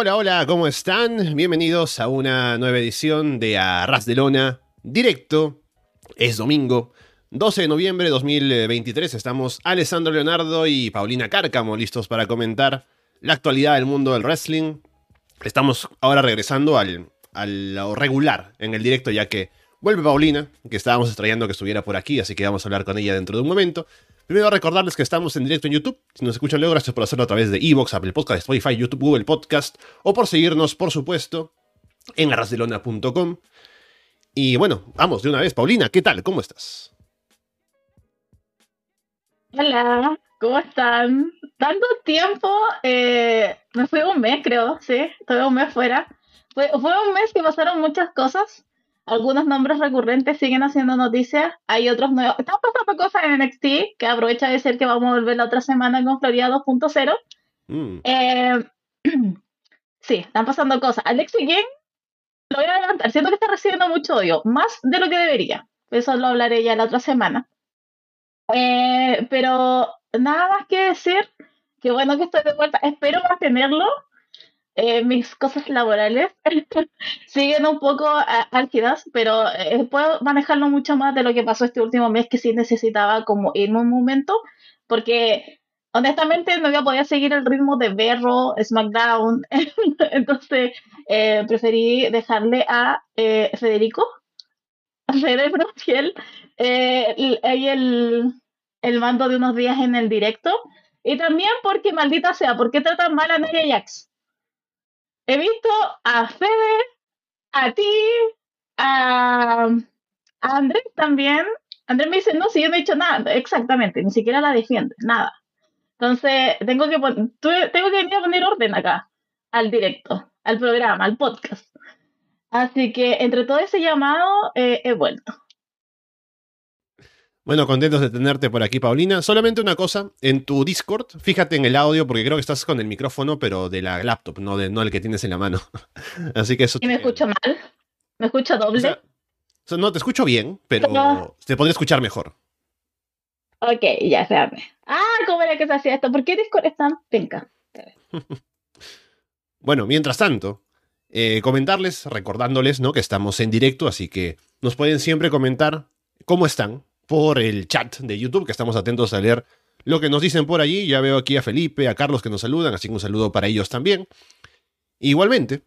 Hola, hola, ¿cómo están? Bienvenidos a una nueva edición de Arras de Lona, directo. Es domingo, 12 de noviembre de 2023. Estamos Alessandro Leonardo y Paulina Cárcamo listos para comentar la actualidad del mundo del wrestling. Estamos ahora regresando al, a lo regular en el directo, ya que vuelve Paulina, que estábamos extrayendo que estuviera por aquí, así que vamos a hablar con ella dentro de un momento. Primero recordarles que estamos en directo en YouTube. Si nos escuchan luego, gracias por hacerlo a través de Evox, Apple Podcast, Spotify, YouTube, Google Podcast, o por seguirnos, por supuesto, en arrasdelona.com. Y bueno, vamos de una vez. Paulina, ¿qué tal? ¿Cómo estás? Hola, ¿cómo están? Tanto tiempo, eh, me fui un mes, creo, sí, estuve un mes fuera. Fue, fue un mes que pasaron muchas cosas algunos nombres recurrentes siguen haciendo noticias, hay otros nuevos. Están pasando cosas en NXT, que aprovecha de ser que vamos a volver la otra semana con Florida 2.0. Mm. Eh, sí, están pasando cosas. Alexi King, lo voy a adelantar, siento que está recibiendo mucho odio, más de lo que debería. Eso lo hablaré ya la otra semana. Eh, pero nada más que decir, que bueno que estoy de vuelta. Espero mantenerlo eh, mis cosas laborales siguen un poco álgidas, pero eh, puedo manejarlo mucho más de lo que pasó este último mes que sí necesitaba como en un momento, porque honestamente no voy a poder seguir el ritmo de Berro, SmackDown, entonces eh, preferí dejarle a Federico, Federico Fiel, el, el mando de unos días en el directo. Y también porque, maldita sea, ¿por qué tratan mal a Nia Jax? He visto a Fede, a ti, a, Andrés también. Andrés me dice, no, si yo no he dicho nada, exactamente, ni siquiera la defiende, nada. Entonces, tengo que, tengo que venir a poner orden acá, al directo, al programa, al podcast. Así que entre todo ese llamado eh, he vuelto. Bueno, contentos de tenerte por aquí, Paulina. Solamente una cosa, en tu Discord, fíjate en el audio, porque creo que estás con el micrófono, pero de la laptop, no, de, no el que tienes en la mano. Así que eso... ¿Y me escucho mal? ¿Me escucho doble? no, te escucho bien, pero te podría escuchar mejor. Ok, ya se Ah, ¿cómo era que se hacía esto? ¿Por qué Discord es tan penca? bueno, mientras tanto, eh, comentarles, recordándoles, ¿no? Que estamos en directo, así que nos pueden siempre comentar cómo están, por el chat de YouTube, que estamos atentos a leer lo que nos dicen por allí. Ya veo aquí a Felipe, a Carlos que nos saludan, así que un saludo para ellos también. Igualmente,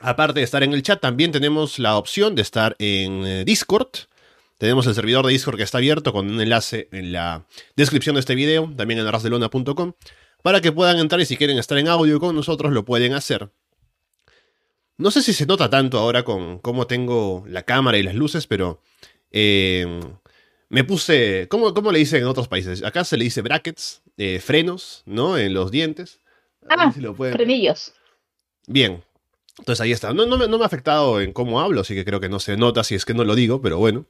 aparte de estar en el chat, también tenemos la opción de estar en eh, Discord. Tenemos el servidor de Discord que está abierto con un enlace en la descripción de este video, también en arrasdelona.com, para que puedan entrar y si quieren estar en audio con nosotros lo pueden hacer. No sé si se nota tanto ahora con cómo tengo la cámara y las luces, pero eh, me puse, ¿cómo, ¿cómo, le dicen en otros países? Acá se le dice brackets, eh, frenos, ¿no? En los dientes. Ah, frenillos. Bien. Entonces ahí está. No, no, me, no me ha afectado en cómo hablo, así que creo que no se nota si es que no lo digo, pero bueno.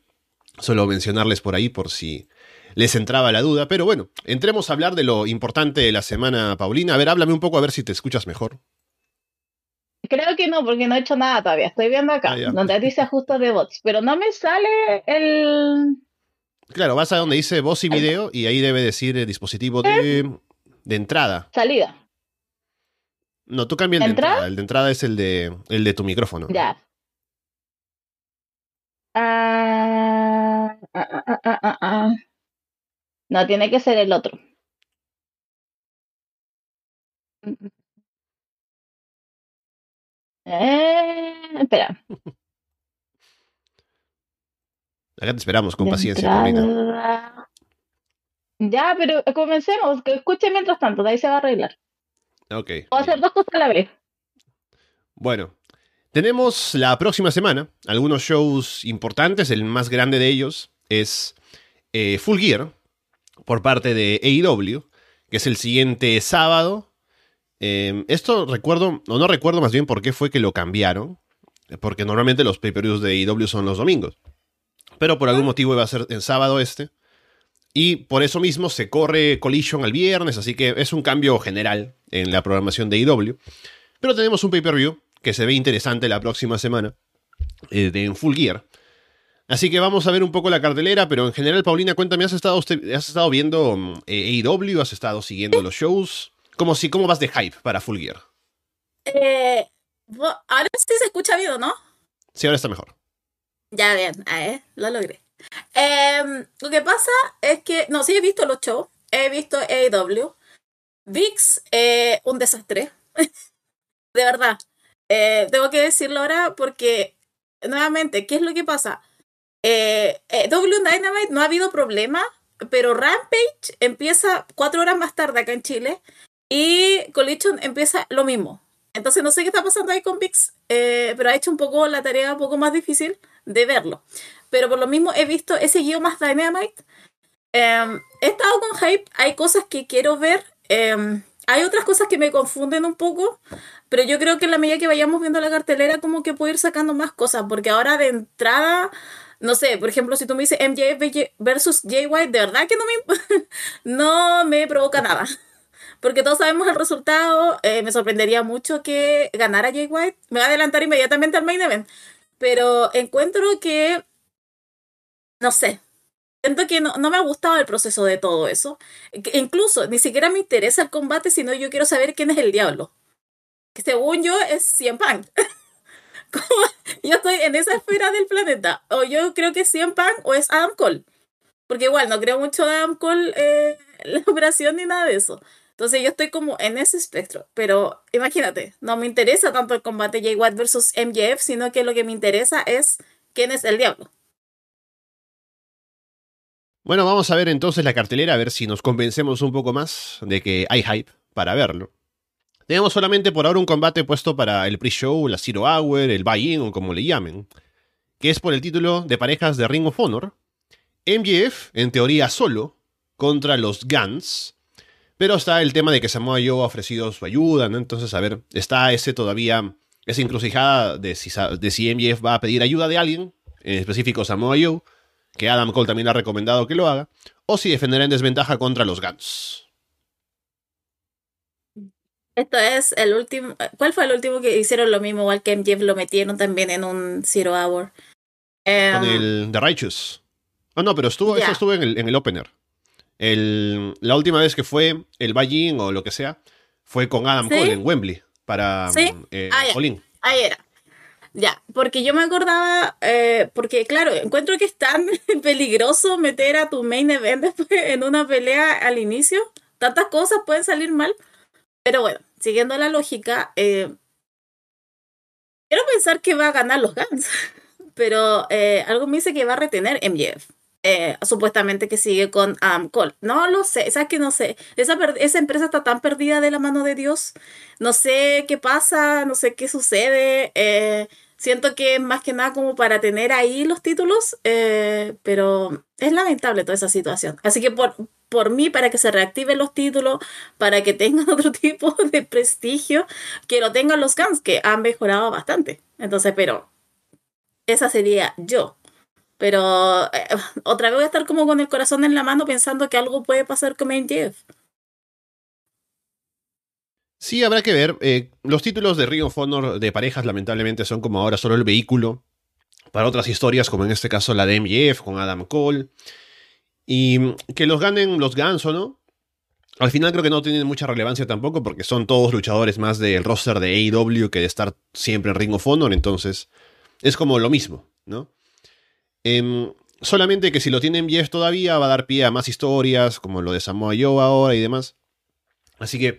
Solo mencionarles por ahí por si les entraba la duda. Pero bueno, entremos a hablar de lo importante de la semana, Paulina. A ver, háblame un poco a ver si te escuchas mejor. Creo que no, porque no he hecho nada todavía. Estoy viendo acá, ah, donde dice ajustes de bots, pero no me sale el, Claro, vas a donde dice voz y video y ahí debe decir el dispositivo de, de entrada. Salida. No, tú cambias el de entrada. El de entrada es el de, el de tu micrófono. Ya. Ah, ah, ah, no, tiene que ser el otro. Eh, espera. Acá te esperamos con paciencia. Ya, pero comencemos. Que escuche mientras tanto, de ahí se va a arreglar. Ok. a hacer dos cosas a la vez. Bueno, tenemos la próxima semana algunos shows importantes. El más grande de ellos es eh, Full Gear por parte de AEW, que es el siguiente sábado. Em, esto recuerdo, o no recuerdo más bien por qué fue que lo cambiaron, porque normalmente los pay-per-views de AEW son los domingos pero por algún motivo iba a ser en sábado este. Y por eso mismo se corre Collision al viernes, así que es un cambio general en la programación de IW. Pero tenemos un pay-per-view que se ve interesante la próxima semana, eh, de en Full Gear. Así que vamos a ver un poco la cartelera, pero en general, Paulina, cuéntame, ¿has estado, has estado viendo mm, eh, AEW? ¿Has estado siguiendo los shows? ¿Cómo, si, ¿Cómo vas de hype para Full Gear? Eh, ahora sí se escucha bien, ¿no? Sí, ahora está mejor. Ya bien, eh, lo logré. Em, lo que pasa es que, no, sí he visto los shows, he visto AEW. VIX, eh, un desastre. de verdad. Eh, tengo que decirlo ahora porque, nuevamente, ¿qué es lo que pasa? Eh, w Dynamite no ha habido problema, pero Rampage empieza cuatro horas más tarde acá en Chile y Collision empieza lo mismo. Entonces no sé qué está pasando ahí con VIX, pero ha hecho un poco la tarea un poco más difícil de verlo. Pero por lo mismo he visto, he seguido más Dynamite. Em, he estado con hype, hay cosas que quiero ver. Em, hay otras cosas que me confunden un poco, pero yo creo que en la medida que vayamos viendo la cartelera, como que puedo ir sacando más cosas, porque ahora de entrada, no sé, por ejemplo, si tú me dices MJF versus Jay White, de verdad que no me, no me provoca nada. Porque todos sabemos el resultado, eh, me sorprendería mucho que ganara Jay White. Me va a adelantar inmediatamente al main event. Pero encuentro que, no sé, siento que no, no, me ha gustado el proceso de todo eso. Incluso ni siquiera me interesa el combate, sino yo quiero saber quién es el diablo. Que según yo es Cien Pan. yo estoy en esa esfera del planeta. O yo creo que es Cien o es Adam Cole. Porque igual no creo mucho de Adam Cole eh, la operación ni nada de eso. Entonces yo estoy como en ese espectro. Pero imagínate, no me interesa tanto el combate Jay White versus MJF, sino que lo que me interesa es quién es el diablo. Bueno, vamos a ver entonces la cartelera, a ver si nos convencemos un poco más de que hay hype para verlo. Tenemos solamente por ahora un combate puesto para el pre-show, la Zero Hour, el buy-in o como le llamen, que es por el título de parejas de Ring of Honor. MJF, en teoría solo, contra los Guns. Pero está el tema de que Samoa Joe ha ofrecido su ayuda, ¿no? Entonces, a ver, está ese todavía, esa encrucijada de si, de si MJF va a pedir ayuda de alguien, en específico Samoa Joe, que Adam Cole también ha recomendado que lo haga, o si defenderá en desventaja contra los Guns. Esto es el último. ¿Cuál fue el último que hicieron lo mismo? Igual que MJF lo metieron también en un Zero Hour. Con el The Righteous. Ah, no, pero estuvo, eso estuvo en el, en el opener. El, la última vez que fue el buy o lo que sea, fue con Adam Cole en Wembley para ¿Sí? eh, ah, Ahí era. Ya, porque yo me acordaba, eh, porque claro, encuentro que es tan peligroso meter a tu main event después en una pelea al inicio. Tantas cosas pueden salir mal. Pero bueno, siguiendo la lógica, eh, quiero pensar que va a ganar los Guns. Pero eh, algo me dice que va a retener MJF. Eh, supuestamente que sigue con Adam Cole. No lo sé, ¿sabes que no sé? Esa, esa empresa está tan perdida de la mano de Dios. No sé qué pasa, no sé qué sucede. Eh, siento que es más que nada como para tener ahí los títulos, eh, pero es lamentable toda esa situación. Así que por, por mí, para que se reactiven los títulos, para que tengan otro tipo de prestigio, que lo tengan los Guns, que han mejorado bastante. Entonces, pero esa sería yo. Pero eh, otra vez voy a estar como con el corazón en la mano pensando que algo puede pasar con MJF. Sí, habrá que ver. Eh, los títulos de Ring of Honor de parejas, lamentablemente, son como ahora solo el vehículo para otras historias, como en este caso la de MJF con Adam Cole. Y que los ganen los Guns o no. Al final creo que no tienen mucha relevancia tampoco, porque son todos luchadores más del roster de AEW que de estar siempre en Ring of Honor. Entonces, es como lo mismo, ¿no? Em, solamente que si lo tienen MJF todavía va a dar pie a más historias, como lo de Samoa Joe ahora y demás. Así que,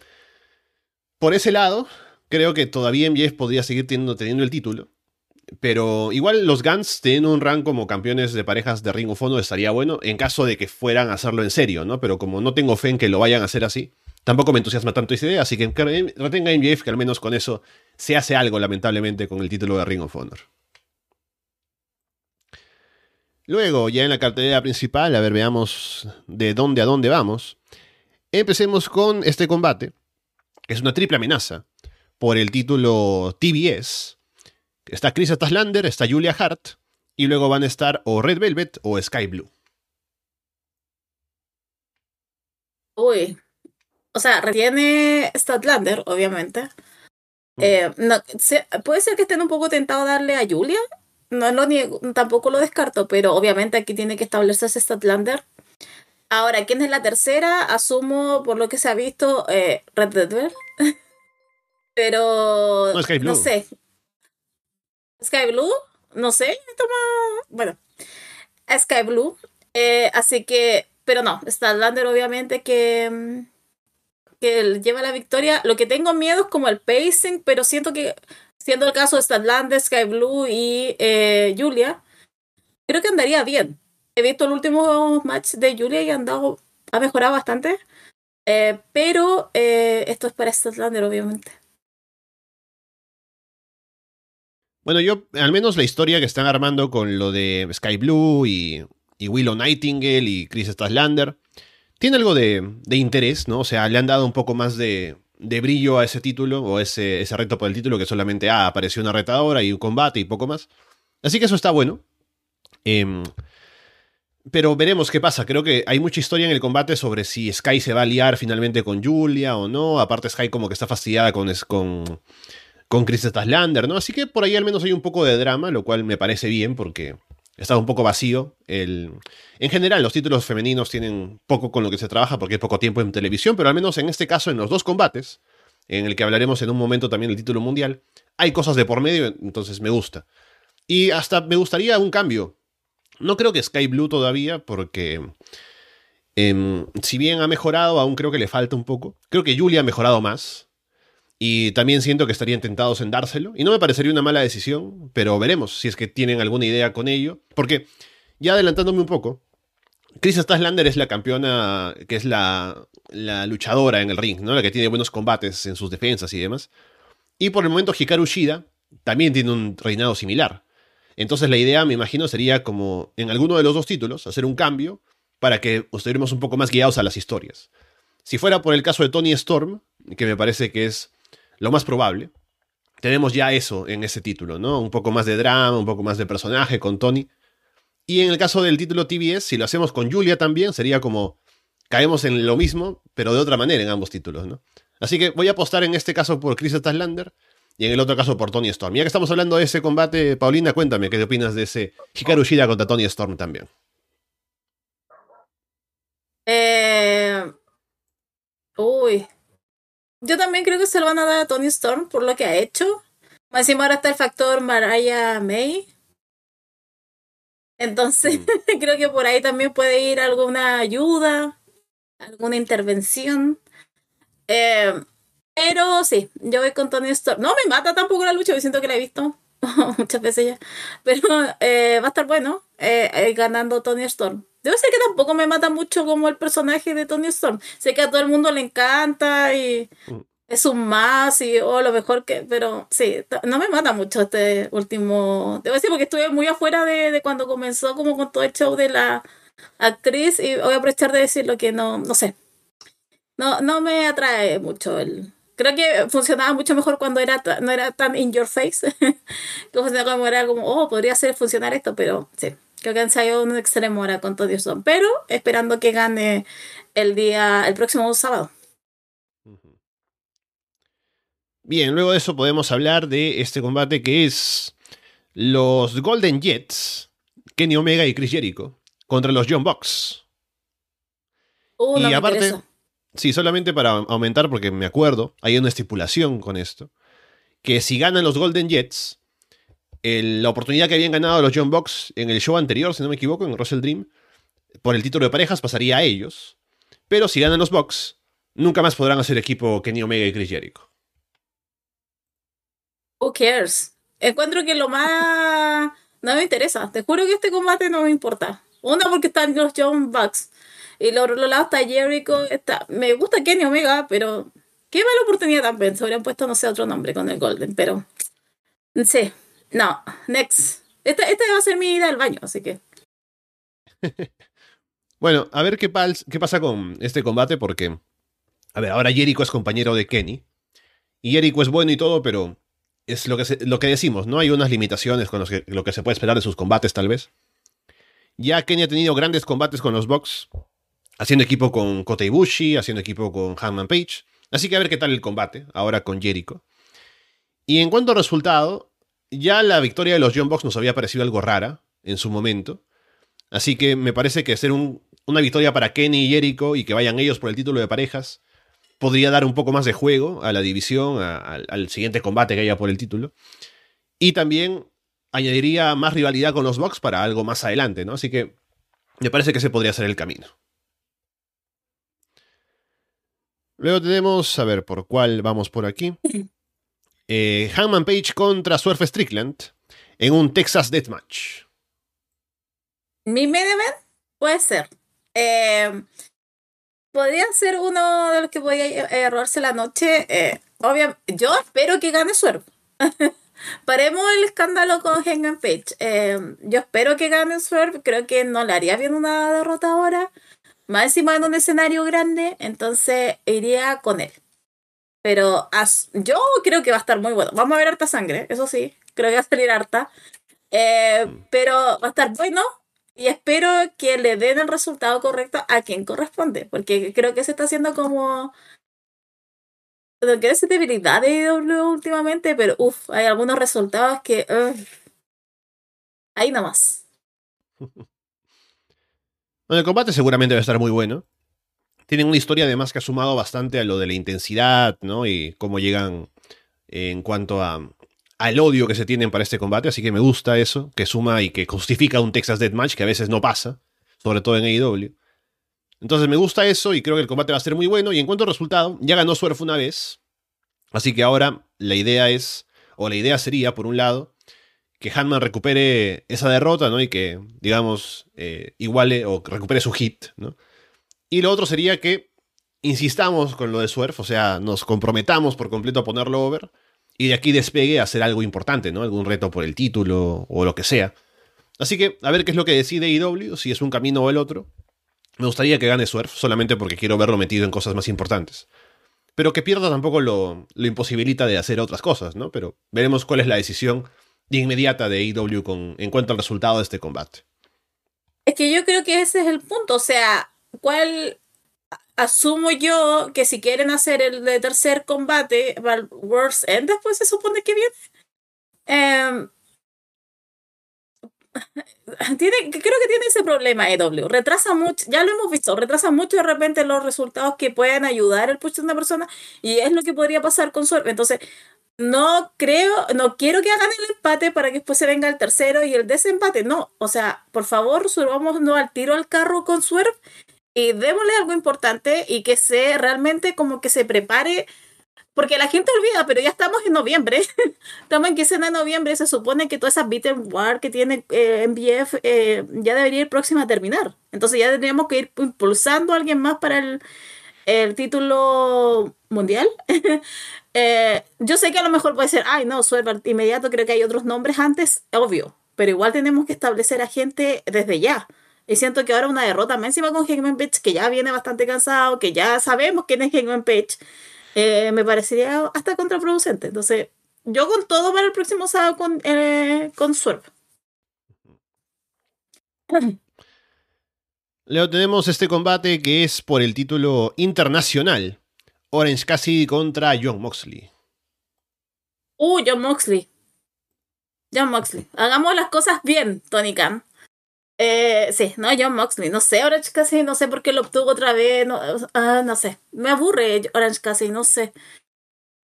por ese lado, creo que todavía MJF podría seguir teniendo, teniendo el título. Pero igual los Guns teniendo un rank como campeones de parejas de Ring of Honor estaría bueno en caso de que fueran a hacerlo en serio, ¿no? Pero como no tengo fe en que lo vayan a hacer así, tampoco me entusiasma tanto esa idea, así que retenga MJF que al menos con eso se hace algo lamentablemente con el título de Ring of Honor. Luego, ya en la cartelera principal, a ver, veamos de dónde a dónde vamos. Empecemos con este combate, que es una triple amenaza por el título TBS. Está Chris Ataslander, está Julia Hart, y luego van a estar o Red Velvet o Sky Blue. Uy. O sea, retiene Statlander, obviamente. Mm. Eh, puede ser que estén un poco tentados a darle a Julia no lo niego, tampoco lo descarto, pero obviamente aquí tiene que establecerse Statlander. Ahora, ¿quién es la tercera? Asumo, por lo que se ha visto, eh, Red Dead Pero. No, Sky Blue. No sé. Sky Blue, no sé. Toma. Bueno. Sky Blue. Eh, así que. Pero no, Statlander obviamente que. mm, Que lleva la victoria. Lo que tengo miedo es como el pacing, pero siento que. Siendo el caso de Statlander, Sky Blue y eh, Julia, creo que andaría bien. He visto el último match de Julia y ha andado, ha mejorado bastante. Eh, pero eh, esto es para Statlander, obviamente. Bueno, yo, al menos la historia que están armando con lo de Sky Blue y, y Willow Nightingale y Chris Statlander, tiene algo de, de interés, ¿no? O sea, le han dado un poco más de, de brillo a ese título, o ese, ese reto por el título, que solamente, ah, apareció una retadora y un combate y poco más. Así que eso está bueno. Em, pero veremos qué pasa. Creo que hay mucha historia en el combate sobre si Sky se va a liar finalmente con Julia o no. Aparte, Sky como que está fastidiada con, con, con Chris ¿no? Así que por ahí al menos hay un poco de drama, lo cual me parece bien porque está un poco vacío. El... En general, los títulos femeninos tienen poco con lo que se trabaja porque hay poco tiempo en televisión, pero al menos en este caso, en los dos combates, en el que hablaremos en un momento también del título mundial, hay cosas de por medio, entonces me gusta. Y hasta me gustaría un cambio. No creo que Sky Blue todavía, porque em, si bien ha mejorado, aún creo que le falta un poco. Creo que Julia ha mejorado más. Y también siento que estarían tentados en dárselo. Y no me parecería una mala decisión, pero veremos si es que tienen alguna idea con ello. Porque, ya adelantándome un poco, Chris Statlander es la campeona, que es la, la luchadora en el ring, ¿no? La que tiene buenos combates en sus defensas y demás. Y por el momento Hikaru Shida también tiene un reinado similar. Entonces la idea, me imagino, sería como en alguno de los dos títulos hacer un cambio para que estuviéramos un poco más guiados a las historias. Si fuera por el caso de Tony Storm, que me parece que es lo más probable, tenemos ya eso en ese título, ¿no? Un poco más de drama, un poco más de personaje con Tony. Y en el caso del título TBS, si lo hacemos con Julia también, sería como caemos en lo mismo, pero de otra manera en ambos títulos, ¿no? Así que voy a apostar en este caso por Chris Statlander y en el otro caso por Tony Storm. Ya que estamos hablando de ese combate, Paulina, cuéntame qué opinas de ese Hikaru Shida contra Tony Storm también. Eh, Uy. Yo también creo que se lo van a dar a Tony Storm por lo que ha hecho. Más encima ahora está el factor Mariah May. Entonces, creo que por ahí también puede ir alguna ayuda, alguna intervención. Eh, pero sí, yo voy con Tony Storm. No me mata tampoco la lucha, yo siento que la he visto muchas veces ya. Pero eh, va a estar bueno eh, eh, ganando Tony Storm. Debo decir que tampoco me mata mucho como el personaje de Tony Storm. Sé que a todo el mundo le encanta y Mm. es un más y oh, lo mejor que. Pero sí, no me mata mucho este último. Debo decir porque estuve muy afuera de, de cuando comenzó como con todo el show de la actriz y voy a aprovechar de decirlo que no, no sé. No, no me atrae mucho el. Creo que funcionaba mucho mejor cuando era no era tan in your face. que funcionaba como era como, oh, podría hacer funcionar esto, pero sí. Creo que han salido un extremo ahora con Tony Storm. Pero esperando que gane el día, el próximo sábado. Bien, luego de eso podemos hablar de este combate que es los Golden Jets, Kenny Omega y Chris Jericho, contra los John Bucks. Uh, no Y aparte-. Sí, solamente para aumentar, porque me acuerdo, hay una estipulación con esto, que si ganan los Golden Jets, el- la oportunidad que habían ganado los John Bucks en el show anterior, si no me equivoco, en Russell Dream, por el título de parejas pasaría a ellos. Pero si ganan los Bucks, nunca más podrán hacer equipo Kenny Omega y Chris Jericho. Who cares? Encuentro que lo más. No me interesa. Te juro que este combate no me importa. Una, porque están los John Bucks. Y lo otro lado está Jericho. Me gusta Kenny Omega, pero. Qué mala oportunidad también. Se habrían puesto, no sé, otro nombre con el Golden, pero. Sí. No. Next. Esta, va a ser mi ida al baño, así que. Bueno, a ver qué, pasa con este combate, porque. A ver, ahora Jericho es compañero de Kenny. Y Jericho es bueno y todo, pero es lo que, lo que decimos, ¿no? Hay unas limitaciones con que- lo que se puede esperar de sus combates, tal vez. Ya Kenny ha tenido grandes combates con los Bucks, haciendo equipo con Kota Ibushi, haciendo equipo con Hanman Page. Así que a ver qué tal el combate, ahora con Jericho. Y en cuanto al resultado, ya la victoria de los John Bucks nos había parecido algo rara en su momento. Así que me parece que ser un- una victoria para Kenny y Jericho y que vayan ellos por el título de parejas podría dar un poco más de juego a la división, al siguiente combate que haya por el título. Y también añadiría más rivalidad con los Bucks para algo más adelante, ¿no? Así que me parece que ese podría ser el camino. Luego tenemos, a ver, ¿por cuál vamos por aquí? Eh, Hangman Page contra Swerve Strickland en un Texas Deathmatch. Mi main puede ser. Eh, podría ser uno de los que voy a robarse la noche. Eh, obviamente, yo espero que gane Swerve. Paremos el escándalo con Hangman Page. Eh, yo espero que gane Swerve. Creo que no le haría bien una derrota ahora. Más encima en un escenario grande. Entonces iría con él. Pero yo creo que va a estar muy bueno. Vamos a ver harta sangre, eso sí. Creo que va a salir harta. Eh, mm. pero va a estar bueno. Y espero que le den el resultado correcto a quien corresponde. Porque creo que se está haciendo como no quiero decir debilidad de IW últimamente, pero uff, hay algunos resultados que. ahí nomás. Bueno, el combate seguramente va a estar muy bueno. Tienen una historia además que ha sumado bastante a lo de la intensidad, ¿no? Y cómo llegan en cuanto a, al odio que se tienen para este combate. Así que me gusta eso, que suma y que justifica un Texas Deathmatch que a veces no pasa, sobre todo en AEW. Entonces me gusta eso y creo que el combate va a ser muy bueno. Y en cuanto al resultado, ya ganó Swerve una vez. Así que ahora la idea es, o la idea sería, por un lado, que Hanman recupere esa derrota, ¿no? Y que, digamos, eh, iguale o recupere su hit, ¿no? Y lo otro sería que insistamos con lo de Swerve, o sea, nos comprometamos por completo a ponerlo over. Y de aquí despegue a hacer algo importante, ¿no? Algún reto por el título o lo que sea. Así que, a ver qué es lo que decide IW, si es un camino o el otro. Me gustaría que gane Swerve, solamente porque quiero verlo metido en cosas más importantes. Pero que pierda tampoco lo, imposibilita de hacer otras cosas, ¿no? Pero veremos cuál es la decisión inmediata de AEW con, en cuanto al resultado de este combate. Es que yo creo que ese es el punto. O sea, ¿cuál asumo yo que si quieren hacer el de tercer combate, World's End después se supone que viene. Eh, tiene, creo que tiene ese problema EW. Retrasa mucho, ya lo hemos visto, retrasa mucho de repente los resultados que pueden ayudar el puesto de una persona y es lo que podría pasar con Swerve. Entonces, no creo, no quiero que hagan el empate para que después se venga el tercero y el desempate. No, o sea, por favor, subamos no al tiro al carro con Swerve y démosle algo importante y que se realmente como que se prepare porque la gente olvida, pero ya estamos en noviembre. estamos en quincena de noviembre. Se supone que toda esa beaten war que tiene eh, MBF eh, ya debería ir próxima a terminar. Entonces ya tendríamos que ir impulsando a alguien más para el, el título mundial. eh, yo sé que a lo mejor puede ser, ay, no, soy inmediato. Creo que hay otros nombres antes, obvio. Pero igual tenemos que establecer a gente desde ya. Y siento que ahora una derrota más encima con Hangman Page, que ya viene bastante cansado, que ya sabemos quién es Hangman Page eh, me parecería hasta contraproducente. Entonces, yo con todo para el próximo sábado con, eh, con Swerve. Leo, tenemos este combate que es por el título internacional. Orange Cassidy contra John Moxley. Uh, John Moxley. John Moxley. Hagamos las cosas bien, Tony Khan. Eh, sí, no, John Moxley. No sé, Orange Cassidy, no sé por qué lo obtuvo otra vez. No, ah, no sé. Me aburre Orange Cassidy, no sé.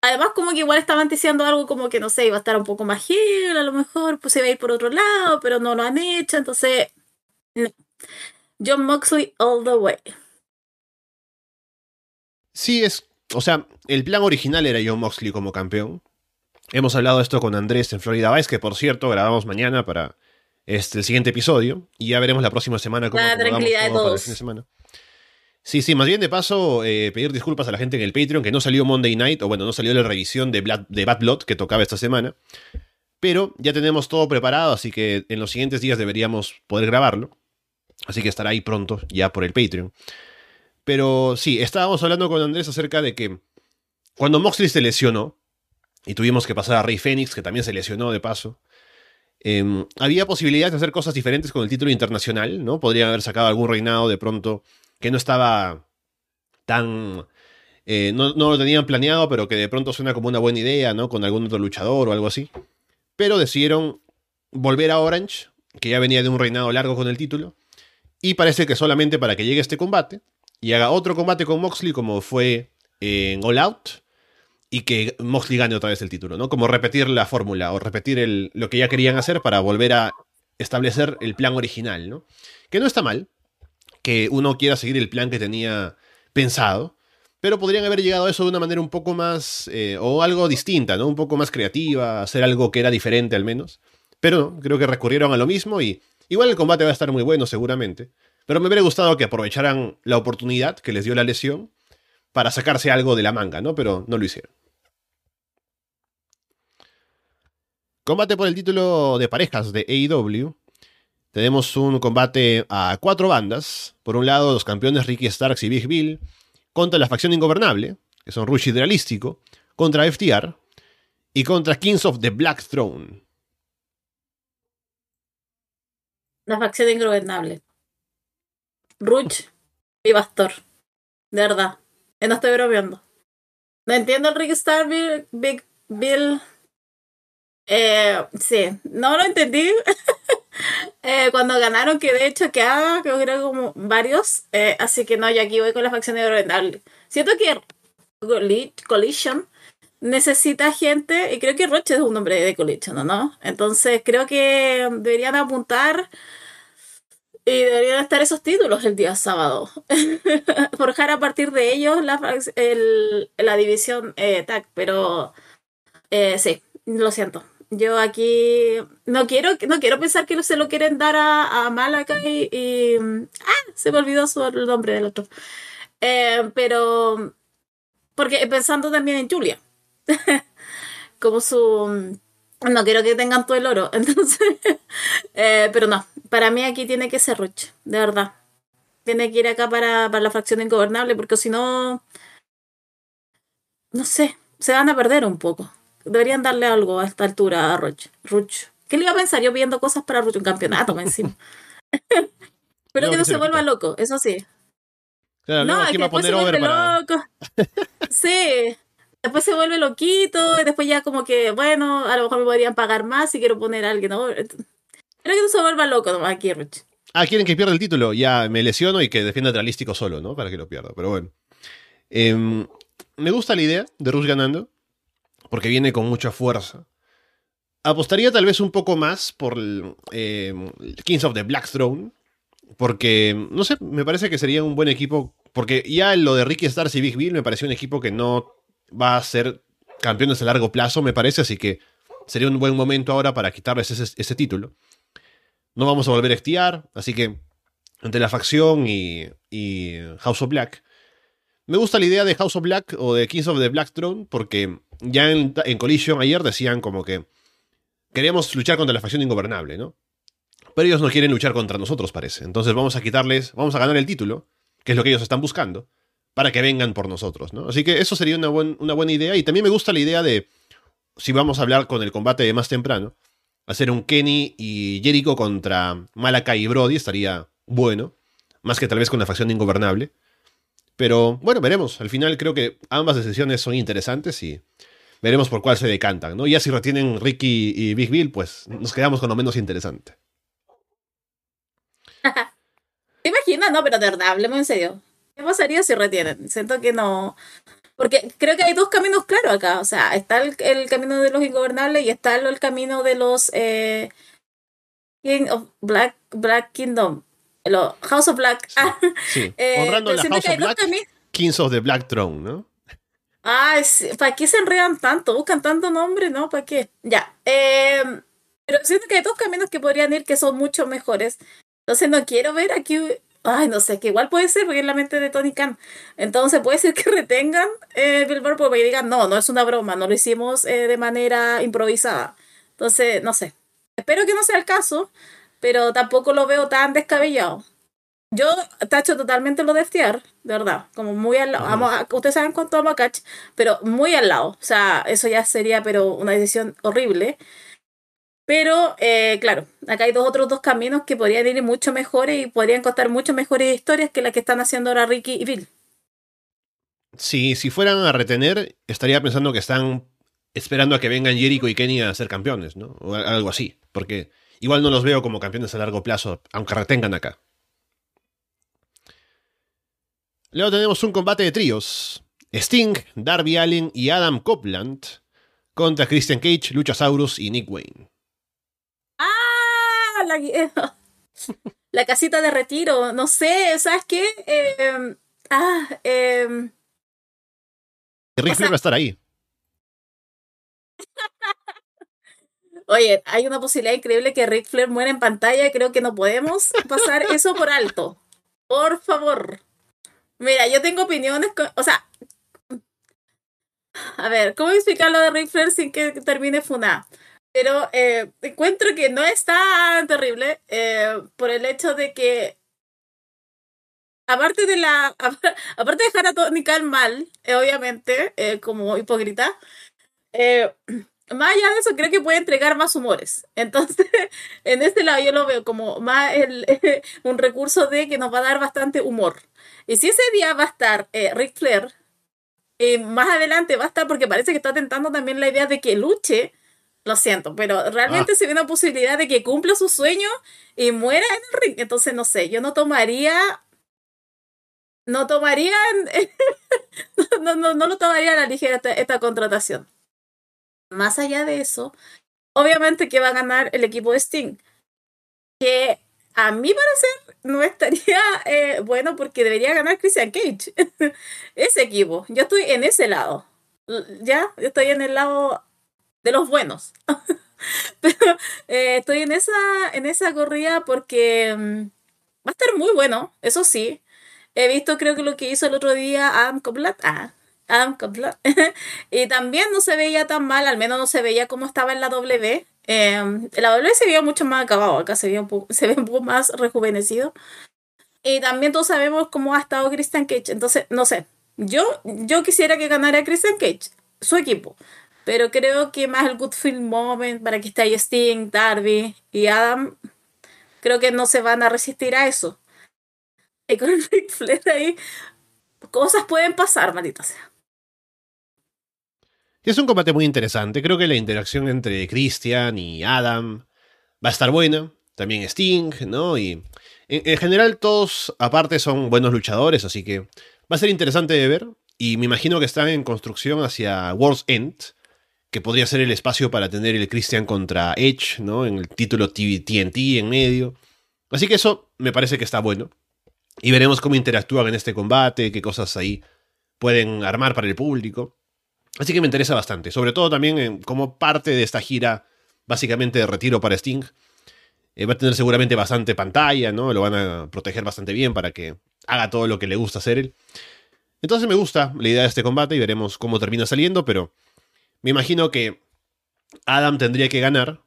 Además, como que igual estaban diciendo algo como que, no sé, iba a estar un poco más gil, a lo mejor, pues iba a ir por otro lado, pero no lo han hecho, entonces. John Moxley all the way. Sí, es. O sea, el plan original era John Moxley como campeón. Hemos hablado esto con Andrés en Florida Vice, que por cierto grabamos mañana para este, el siguiente episodio. Y ya veremos la próxima semana cómo la tranquilidad de todos. fin de semana. Sí, sí, más bien de paso, eh, pedir disculpas a la gente en el Patreon que no salió Monday Night, o bueno, no salió la revisión de, de Bad Blood que tocaba esta semana. Pero ya tenemos todo preparado, así que en los siguientes días deberíamos poder grabarlo. Así que estará ahí pronto, ya por el Patreon. Pero sí, estábamos hablando con Andrés acerca de que cuando Moxley se lesionó, y tuvimos que pasar a Rey Fénix, que también se lesionó de paso, Em, había posibilidades de hacer cosas diferentes con el título internacional, ¿no? Podrían haber sacado algún reinado de pronto que no estaba tan... Eh, no, lo tenían planeado, pero que de pronto suena como una buena idea, ¿no? Con algún otro luchador o algo así. Pero decidieron volver a Orange, que ya venía de un reinado largo con el título. Y parece que solamente para que llegue este combate y haga otro combate con Moxley, como fue en All Out y que Moxley gane otra vez el título, ¿no? Como repetir la fórmula o repetir lo que ya querían hacer para volver a establecer el plan original, ¿no? Que no está mal que uno quiera seguir el plan que tenía pensado, pero podrían haber llegado a eso de una manera un poco más, eh, o algo distinta, ¿no? Un poco más creativa, hacer algo que era diferente al menos. Pero no, creo que recurrieron a lo mismo y igual el combate va a estar muy bueno seguramente. Pero me hubiera gustado que aprovecharan la oportunidad que les dio la lesión para sacarse algo de la manga, ¿no? Pero no lo hicieron. Combate por el título de parejas de AEW. Tenemos un combate a cuatro bandas. Por un lado, los campeones Ricky Starks y Big Bill contra la facción ingobernable, que son Rush y Realístico, contra FTR y contra Kings of the Black Throne. La facción ingobernable. Ruch y Bastor. De verdad. Y no estoy bromeando. No entiendo el Ricky Star Big, Big Bill. Eh, sí, no lo entendí. eh, cuando ganaron, que de hecho quedaba, creo que como varios. Eh, así que no, yo aquí voy con la facción ingobernable. Siento que Collision necesita gente, y creo que Roche es un nombre de Collision, ¿no? Entonces creo que deberían apuntar y deberían estar esos títulos el día sábado. Forjar a partir de ellos la, el, la división eh, pero eh, sí, lo siento. Yo aquí no quiero, no quiero pensar que se lo quieren dar a, a y, Ah, se me olvidó su, el nombre del otro. Eh, pero. Porque pensando también en Julia. Como su. No quiero que tengan todo el oro. Entonces. eh, pero no. Para mí aquí tiene que ser Roche. De verdad. Tiene que ir acá para, para la fracción ingobernable. Porque si no. No sé. Se van a perder un poco. Deberían darle algo a esta altura a Roche. Roche. ¿Qué le iba a pensar yo viendo cosas para Roche? Un campeonato encima. pero No, que no se vuelva loco. Eso sí. Claro, No, es ¿quién que va a después se vuelve para.? loco. Sí. Después se vuelve loquito y después ya como que, bueno, a lo mejor me podrían pagar más si quiero poner a alguien. ¿no? Creo que no se vuelva loco nomás aquí, Rich. Ah, quieren que pierda el título. Ya me lesiono y que defienda realístico solo, ¿no? Para que lo pierda. Pero bueno. Em, me gusta la idea de Rush ganando. Porque viene con mucha fuerza. Apostaría tal vez un poco más por em, Kings of the Black Throne. Porque, no sé, me parece que sería un buen equipo. Porque ya lo de Ricky Stars y Big Bill me pareció un equipo que no va a ser campeones a largo plazo, me parece. Así que sería un buen momento ahora para quitarles ese, ese título. No vamos a volver a estiar, así que entre la facción y, y House of Black. Me gusta la idea de House of Black o de Kings of the Black Throne porque ya en, en Collision ayer decían como que queríamos luchar contra la facción ingobernable, ¿no? Pero ellos no quieren luchar contra nosotros, parece. Entonces vamos a quitarles, vamos a ganar el título, que es lo que ellos están buscando, para que vengan por nosotros, ¿no? Así que eso sería una buena idea. Y también me gusta la idea de, si vamos a hablar con el combate de más temprano, hacer un Kenny y Jericho contra Malakai y Brody estaría bueno, más que tal vez con la facción ingobernable. Pero bueno, veremos. Al final creo que ambas decisiones son interesantes y veremos por cuál se decantan, ¿no? Ya si retienen Ricky y Big Bill, pues nos quedamos con lo menos interesante. ¿Te imaginas? No, pero de verdad, hablemos en serio. ¿Qué pasaría si retienen? Siento que no. Porque creo que hay dos caminos claros acá. O sea, está el, camino de los ingobernables y está el, camino de los eh, King of Black Kingdom. Los House of Black. Ah, Sí, eh, honrando la House of Black. Kings of the Black Throne, ¿no? Ay, ¿para qué se enredan tanto? Buscan tanto nombre, ¿no? ¿Para qué? Ya. eh, pero siento que hay dos caminos que podrían ir que son mucho mejores. Entonces no quiero ver aquí. Ay, no sé, que igual puede ser porque es la mente de Tony Khan. Entonces puede ser que retengan eh, Billboard porque digan, no, no es una broma, no lo hicimos eh, de manera improvisada. Entonces, no sé. Espero que no sea el caso, pero tampoco lo veo tan descabellado. Yo tacho totalmente lo de FTR, de verdad, como muy al lado. A- ustedes saben cuánto amo a Catch, pero muy al lado. O sea, eso ya sería, pero una decisión horrible. Pero, eh, claro, acá hay dos otros dos caminos que podrían ir mucho mejores y podrían contar mucho mejores historias que las que están haciendo ahora Ricky y Bill. Si, si fueran a retener, estaría pensando que están esperando a que vengan Jericho y Kenny a ser campeones, ¿no? O algo así. Porque igual no los veo como campeones a largo plazo, aunque retengan acá. Luego tenemos un combate de tríos. Sting, Darby Allen y Adam Copeland contra Christian Cage, Luchasaurus y Nick Wayne. ¡Ah! La, la casita de retiro. No sé, ¿sabes qué? Eh, ah, eh, Rick va a estar ahí. Oye, hay una posibilidad increíble que Rick Flair muera en pantalla. Creo que no podemos pasar eso por alto. Por favor. Mira, yo tengo opiniones. o sea, a ver, ¿cómo explicar lo de Ric Flair sin que termine Funa? Pero eh, encuentro que no es tan terrible eh, por el hecho de que aparte de la aparte de dejar a Tony Khan mal, eh, obviamente, como hipócrita, más allá de eso creo que puede entregar más humores. Entonces, en este lado yo lo veo como más el, un recurso de que nos va a dar bastante humor. Y si ese día va a estar Ric Flair eh, más adelante va a estar porque parece que está tentando también la idea de que luche. Lo siento, pero realmente ah. se ve una posibilidad de que cumpla su sueño y muera en el ring. Entonces, no sé, yo no tomaría. No tomaría. no, no, no, lo tomaría a la ligera esta, esta contratación. Más allá de eso, obviamente que va a ganar el equipo de Sting. Que a mi parecer no estaría eh, bueno porque debería ganar Christian Cage. ese equipo. Yo estoy en ese lado. Ya, yo estoy en el lado de los buenos. Pero eh, estoy en esa, en esa corrida porque mm, va a estar muy bueno, eso sí. He visto, creo que lo que hizo el otro día Adam Copland. Ah, Adam Copland. y también no se veía tan mal, al menos no se veía como estaba en la W. Eh, la W se veía mucho más acabado, acá se, ve un poco más rejuvenecido. Y también todos sabemos cómo ha estado Christian Cage. Entonces, no sé, yo, yo quisiera que ganara Christian Cage, su equipo. Pero creo que más el Good Moment para que esté ahí Sting, Darby y Adam, creo que no se van a resistir a eso. Y con Ric Flair ahí, cosas pueden pasar, maldita sea. Es un combate muy interesante. Creo que la interacción entre Christian y Adam va a estar buena. También Sting, ¿no? Y en, general todos aparte son buenos luchadores, así que va a ser interesante de ver. Y me imagino que están en construcción hacia World's End, que podría ser el espacio para tener el Christian contra Edge, ¿no? En el título TNT en medio. Así que eso me parece que está bueno. Y veremos cómo interactúan en este combate, qué cosas ahí pueden armar para el público. Así que me interesa bastante, sobre todo también como parte de esta gira básicamente de retiro para Sting. Eh, va a tener seguramente bastante pantalla, ¿no? Lo van a proteger bastante bien para que haga todo lo que le gusta hacer él. Entonces me gusta la idea de este combate y veremos cómo termina saliendo, pero me imagino que Adam tendría que ganar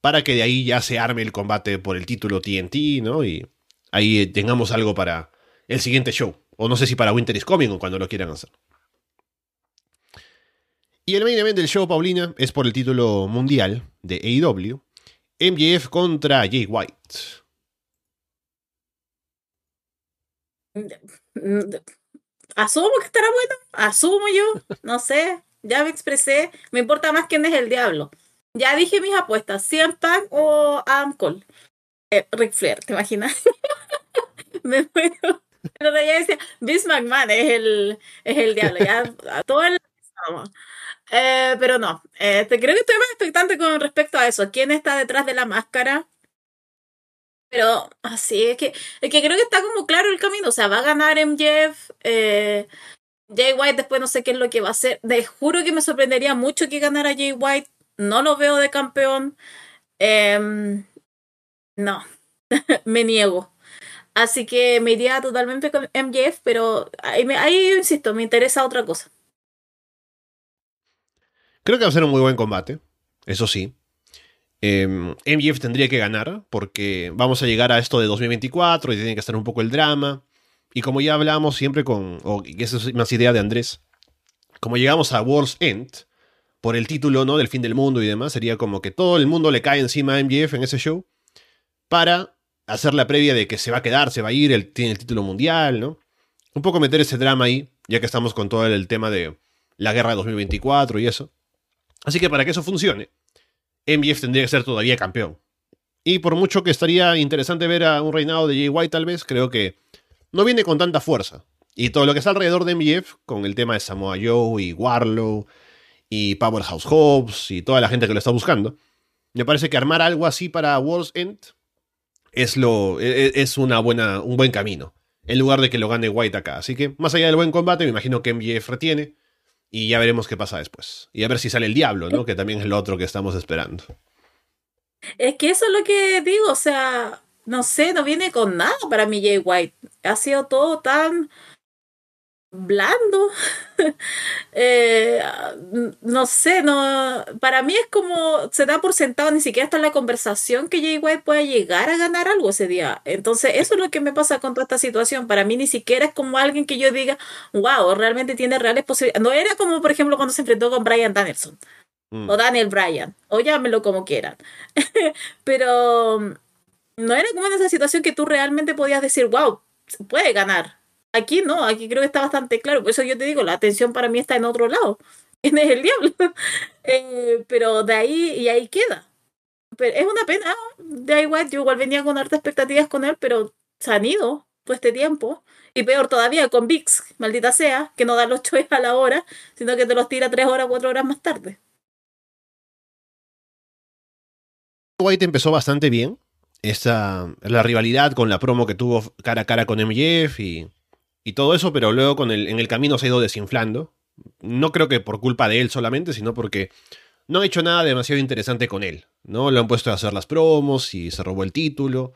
para que de ahí ya se arme el combate por el título TNT, ¿no? Y ahí tengamos algo para el siguiente show. O no sé si para Winter is Coming o cuando lo quieran hacer. Y el main event del show, Paulina, es por el título mundial de AEW. MJF contra Jay White. Asumo que estará bueno. Asumo yo. No sé. Ya me expresé. Me importa más quién es el diablo. Ya dije mis apuestas. ¿CM Punk o Adam Cole? Eh, Flair, ¿te imaginas? me muero. Pero ya decía, Vince McMahon es el, es el diablo. Ya, todo el... Eh, pero no, eh, creo que estoy más expectante con respecto a eso. ¿Quién está detrás de la máscara? Pero así es que, es que creo que está como claro el camino. O sea, va a ganar MJF. Eh, Jay White después no sé qué es lo que va a hacer. Te juro que me sorprendería mucho que ganara Jay White. No lo veo de campeón. Em, no, me niego. Así que me iría totalmente con MJF, pero ahí insisto, me interesa otra cosa. Creo que va a ser un muy buen combate, eso sí. MJF em, tendría que ganar porque vamos a llegar a esto de 2024 y tiene que estar un poco el drama. Y como ya hablamos siempre con, o esa es más idea de Andrés, como llegamos a World's End, por el título ¿no? del fin del mundo y demás, sería como que todo el mundo le cae encima a MJF en ese show para hacer la previa de que se va a quedar, se va a ir, él tiene el título mundial, ¿no? Un poco meter ese drama ahí, ya que estamos con todo el tema de la guerra de 2024 y eso. Así que para que eso funcione, MJF tendría que ser todavía campeón. Y por mucho que estaría interesante ver a un reinado de Jay White tal vez, creo que no viene con tanta fuerza. Y todo lo que está alrededor de MJF, con el tema de Samoa Joe y Warlow y Powerhouse Hobbs y toda la gente que lo está buscando, me parece que armar algo así para World's End es, lo, e, e, es una buena, un buen camino, en lugar de que lo gane White acá. Así que, más allá del buen combate, me imagino que MJF retiene y ya veremos qué pasa después. Y a ver si sale el diablo, ¿no? Que también es lo otro que estamos esperando. Es que eso es lo que digo, o sea, no sé, no viene con nada para mí Jay White. Ha sido todo tan blando. eh, no sé, no para mí es como se da por sentado, ni siquiera está en la conversación que Jay White pueda llegar a ganar algo ese día. Entonces, eso es lo que me pasa con toda esta situación. Para mí ni siquiera es como alguien que yo diga, wow, realmente tiene reales posibilidades. No era como, por ejemplo, cuando se enfrentó con Brian Danielson mm. o Daniel Bryan, o llámelo como quieran. Pero no era como en esa situación que tú realmente podías decir, wow, puede ganar Aquí no, aquí creo que está bastante claro. Por eso yo te digo, la atención para mí está en otro lado. ¿Quién es el diablo? Eh, pero de ahí y ahí queda. Pero es una pena. De igual, yo igual venía con hartas expectativas con él, pero se han ido todo este tiempo. Y peor todavía con VIX, maldita sea, que no da los choices a la hora, sino que te los tira tres horas, cuatro horas más tarde. White empezó bastante bien. Esa, la rivalidad con la promo que tuvo cara a cara con MJF y y todo eso, pero luego con el, en el camino se ha ido desinflando. No creo que por culpa de él solamente, sino porque no han hecho nada demasiado interesante con él. ¿no? Lo han puesto a hacer las promos y se robó el título.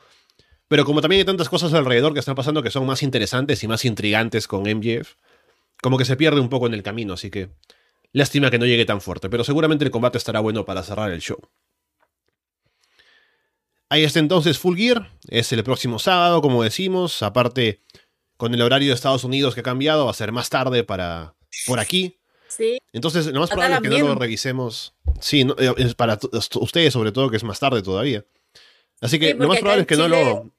Pero como también hay tantas cosas alrededor que están pasando que son más interesantes y más intrigantes con MJF, como que se pierde un poco en el camino, así que lástima que no llegue tan fuerte, pero seguramente el combate estará bueno para cerrar el show. Ahí está entonces Full Gear, es el próximo sábado, como decimos, aparte con el horario de Estados Unidos que ha cambiado, va a ser más tarde para por aquí. Sí. Entonces, lo más probable es que no lo revisemos. Sí, eh, es para ustedes sobre todo, que es más tarde todavía. Así que lo más probable es que no lo...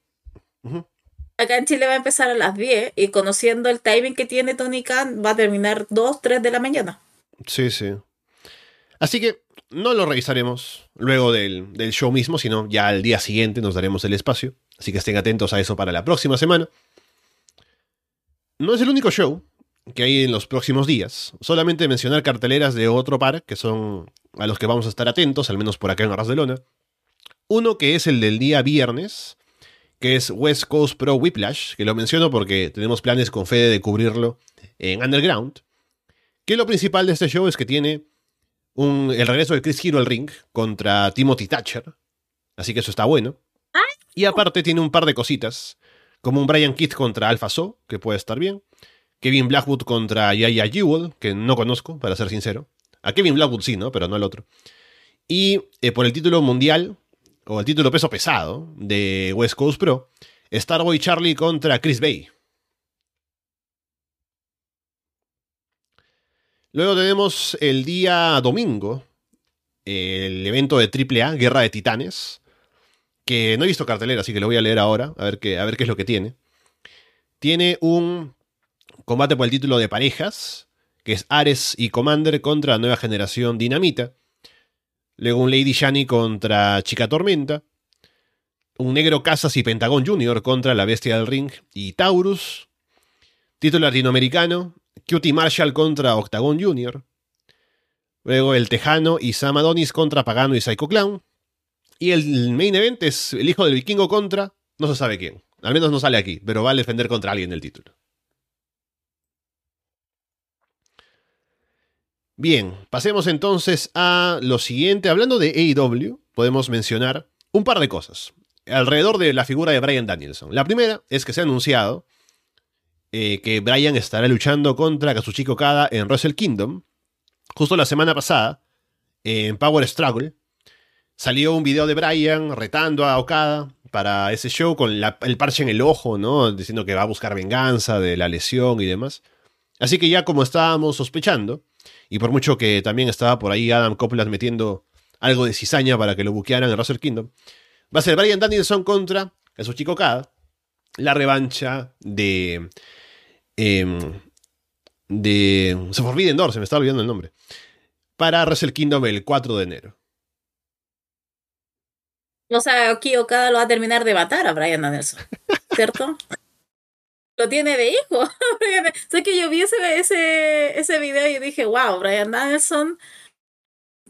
Acá en Chile va a empezar a las 10 y conociendo el timing que tiene Tony Khan va a terminar 2, 3 de la mañana. Sí, sí. Así que no lo revisaremos luego del, del show mismo, sino ya al día siguiente nos daremos el espacio. Así que estén atentos a eso para la próxima semana. No es el único show que hay en los próximos días. Solamente mencionar carteleras de otro par que son a los que vamos a estar atentos, al menos por acá en Arras de Lona. Uno que es el del día viernes, que es West Coast Pro Whiplash, que lo menciono porque tenemos planes con Fede de cubrirlo en Underground. Que lo principal de este show es que tiene un, el regreso de Chris Hero al ring contra Timothy Thatcher. Así que eso está bueno. Y aparte tiene un par de cositas como un Brian Kidd contra Alpha So, que puede estar bien. Kevin Blackwood contra Yaya Jewel, que no conozco, para ser sincero. A Kevin Blackwood sí, ¿no? Pero no al otro. Y eh, por el título mundial, o el título peso pesado, de West Coast Pro, Starboy Charlie contra Chris Bay. Luego tenemos el día domingo, el evento de AAA, Guerra de Titanes, que no he visto cartelera, así que lo voy a leer ahora, a ver qué, a ver qué es lo que tiene. Tiene un combate por el título de parejas, que es Ares y Commander contra Nueva Generación Dinamita. Luego un Lady Shani contra Chica Tormenta. Un Negro Casas y Pentagón Jr. contra la Bestia del Ring y Taurus. Título latinoamericano. Cutie Marshall contra Octagon Jr. Luego el Tejano y Sam Adonis contra Pagano y Psycho Clown. Y el main event es el hijo del vikingo contra, no se sabe quién. Al menos no sale aquí, pero va a defender contra alguien el título. Bien, pasemos entonces a lo siguiente. Hablando de AEW, podemos mencionar un par de cosas alrededor de la figura de Brian Danielson. La primera es que se ha anunciado eh, que Brian estará luchando contra Kazuchika Okada en Wrestle Kingdom. Justo la semana pasada, en Power Struggle, salió un video de Brian retando a Okada para ese show con el parche en el ojo, ¿no? Diciendo que va a buscar venganza de la lesión y demás. Así que ya como estábamos sospechando, y por mucho que también estaba por ahí Adam Copeland metiendo algo de cizaña para que lo buquearan en Russell Kingdom, va a ser Brian Danielson contra chico Okada, la revancha de... Eh, de... Forbidden Door, se me está olvidando el nombre. Para Wrestle Kingdom el 4 de enero. O sea, aquí Okada lo va a terminar de matar a Brian Danielson, ¿cierto? lo tiene de hijo. sé que yo vi ese, ese, ese video y dije, wow, Brian Danielson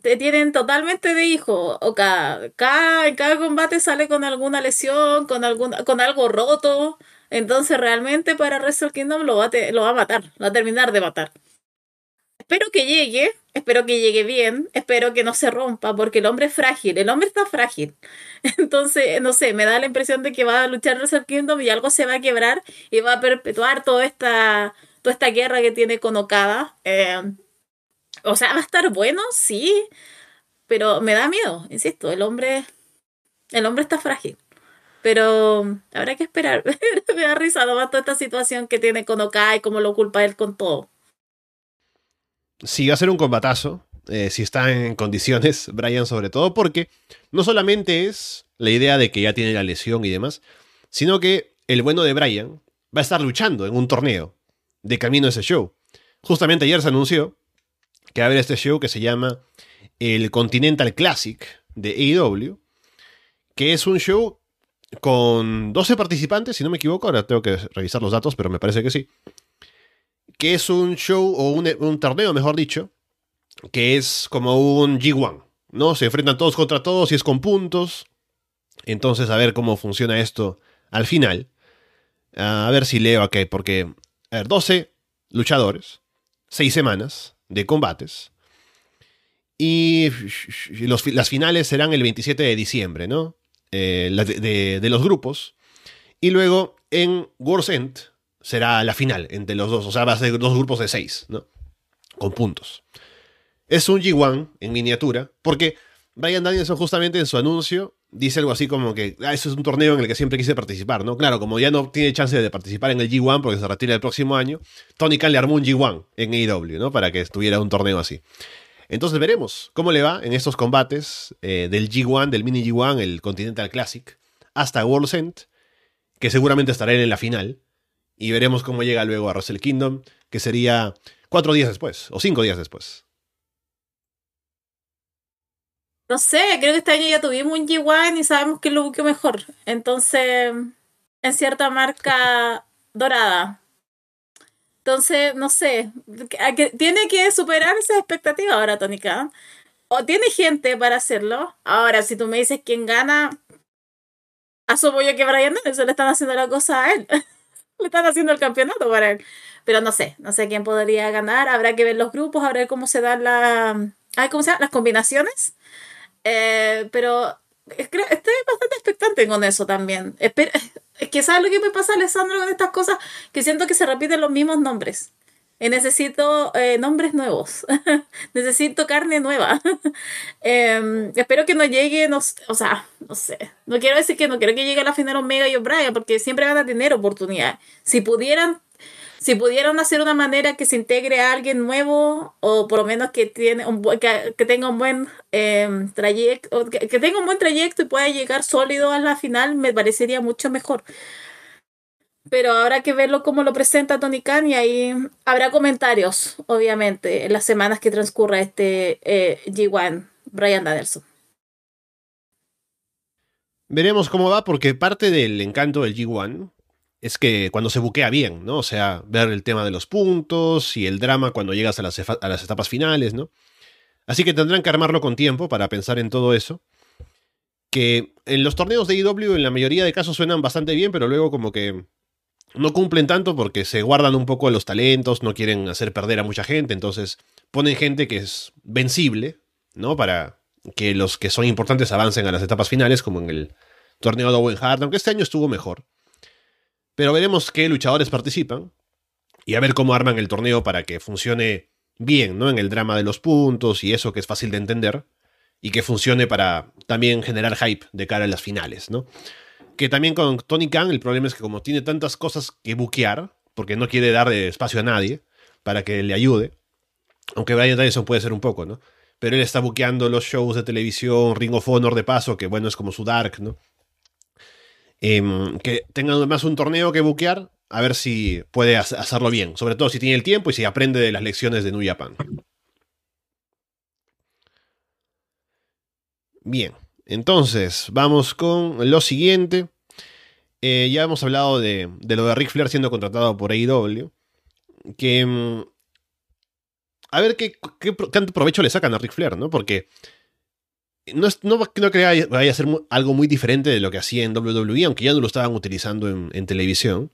te tienen totalmente de hijo. O cada, cada, en cada combate sale con alguna lesión, con, alguna, con algo roto. Entonces realmente para Wrestle Kingdom lo va, lo va a matar, lo va a terminar de matar. Espero que llegue, espero que llegue bien, espero que no se rompa, porque el hombre es frágil, el hombre está frágil. Entonces, no sé, me da la impresión de que va a luchar Wrestle Kingdom y algo se va a quebrar y va a perpetuar toda esta, toda esta guerra que tiene con Okada. Eh, o sea, va a estar bueno, sí, pero me da miedo, insisto, el hombre, el hombre está frágil. Pero habrá que esperar. me da risa toda esta situación que tiene con Okada y cómo lo culpa él con todo. Sí, va a ser un combatazo. Eh, si está en condiciones, Brian sobre todo, porque no solamente es la idea de que ya tiene la lesión y demás, sino que el bueno de Brian va a estar luchando en un torneo de camino a ese show. Justamente ayer se anunció que va a haber este show que se llama el Continental Classic de AEW, que es un show con 12 participantes, si no me equivoco, ahora tengo que revisar los datos, pero me parece que sí, que es un show o un, torneo, mejor dicho, que es como un G1, ¿no? Se enfrentan todos contra todos y es con puntos. Entonces, a ver cómo funciona esto al final. A ver si leo aquí, porque, a ver, 12 luchadores, 6 semanas de combates. Y las finales serán el 27 de diciembre, ¿no? Eh, de, de, los grupos. Y luego en World's End será la final entre los dos. O sea, va a ser dos grupos de seis, ¿no? Con puntos. Es un G1 en miniatura, porque Brian Danielson justamente en su anuncio dice algo así como que ah, eso es un torneo en el que siempre quise participar, ¿no? Claro, como ya no tiene chance de participar en el G1 porque se retira el próximo año, Tony Khan le armó un G1 en AEW, ¿no? Para que estuviera un torneo así. Entonces veremos cómo le va en estos combates eh, del G1, del mini G1, el Continental Classic, hasta World's End, que seguramente estará en la final. Y veremos cómo llega luego a Wrestle Kingdom, que sería cuatro días después, o cinco días después. No sé, creo que este año ya tuvimos un G1 y sabemos que lo busqué mejor. Entonces, en cierta marca dorada. Entonces, no sé, tiene que superar esa expectativa ahora, Tónica. O tiene gente para hacerlo. Ahora, si tú me dices quién gana, asumo yo que Brian eso le están haciendo la cosa a él. le están haciendo el campeonato para él. Pero no sé, no sé quién podría ganar. Habrá que ver los grupos, habrá que ver cómo se dan la, ¿cómo se las combinaciones. Eh, pero estoy bastante expectante con eso también. es que ¿sabes lo que me pasa, Alessandro, con estas cosas? Que siento que se repiten los mismos nombres. Eh, necesito eh, nombres nuevos. necesito carne nueva. Em, espero que no llegue, no, o sea, no sé. No quiero decir que no quiero que llegue a la final Omega y O'Brien, porque siempre van a tener oportunidad. Si pudieran, si pudieran hacer una manera que se integre a alguien nuevo, o por lo menos que, tiene un, que, tenga un buen em, trayecto, que tenga un buen trayecto y pueda llegar sólido a la final, me parecería mucho mejor pero habrá que verlo cómo lo presenta Tony Khan y ahí habrá comentarios, obviamente, en las semanas que transcurra este eh, G1, Brian Danielson. Veremos cómo va, porque parte del encanto del G1 es que cuando se buquea bien, ¿no? O sea, ver el tema de los puntos y el drama cuando llegas a las, a las etapas finales, ¿no? Así que tendrán que armarlo con tiempo para pensar en todo eso. Que en los torneos de IW en la mayoría de casos suenan bastante bien, pero luego como que no cumplen tanto porque se guardan un poco los talentos, no quieren hacer perder a mucha gente, entonces ponen gente que es vencible, ¿no? Para que los que son importantes avancen a las etapas finales, como en el torneo de Owen Hart, aunque este año estuvo mejor. Pero veremos qué luchadores participan y a ver cómo arman el torneo para que funcione bien, ¿no? En el drama de los puntos y eso que es fácil de entender y que funcione para también generar hype de cara a las finales, ¿no? Que también con Tony Khan el problema es que como tiene tantas cosas que buquear, porque no quiere dar espacio a nadie para que le ayude, aunque Brian Danielson puede ser un poco, ¿no? Pero él está buqueando los shows de televisión, Ring of Honor de paso, que bueno, es como su Dark, ¿no? Em, que tenga además un torneo que buquear, a ver si puede hacerlo bien, sobre todo si tiene el tiempo y si aprende de las lecciones de New Japan. Bien, entonces, vamos con lo siguiente. eh, ya hemos hablado de, de, lo de Ric Flair siendo contratado por AEW. Que. Mm, a ver qué, qué, tanto provecho le sacan a Ric Flair, ¿no? Porque. No, no, no creo que vaya a ser algo muy diferente de lo que hacía en WWE, aunque ya no lo estaban utilizando en, en televisión.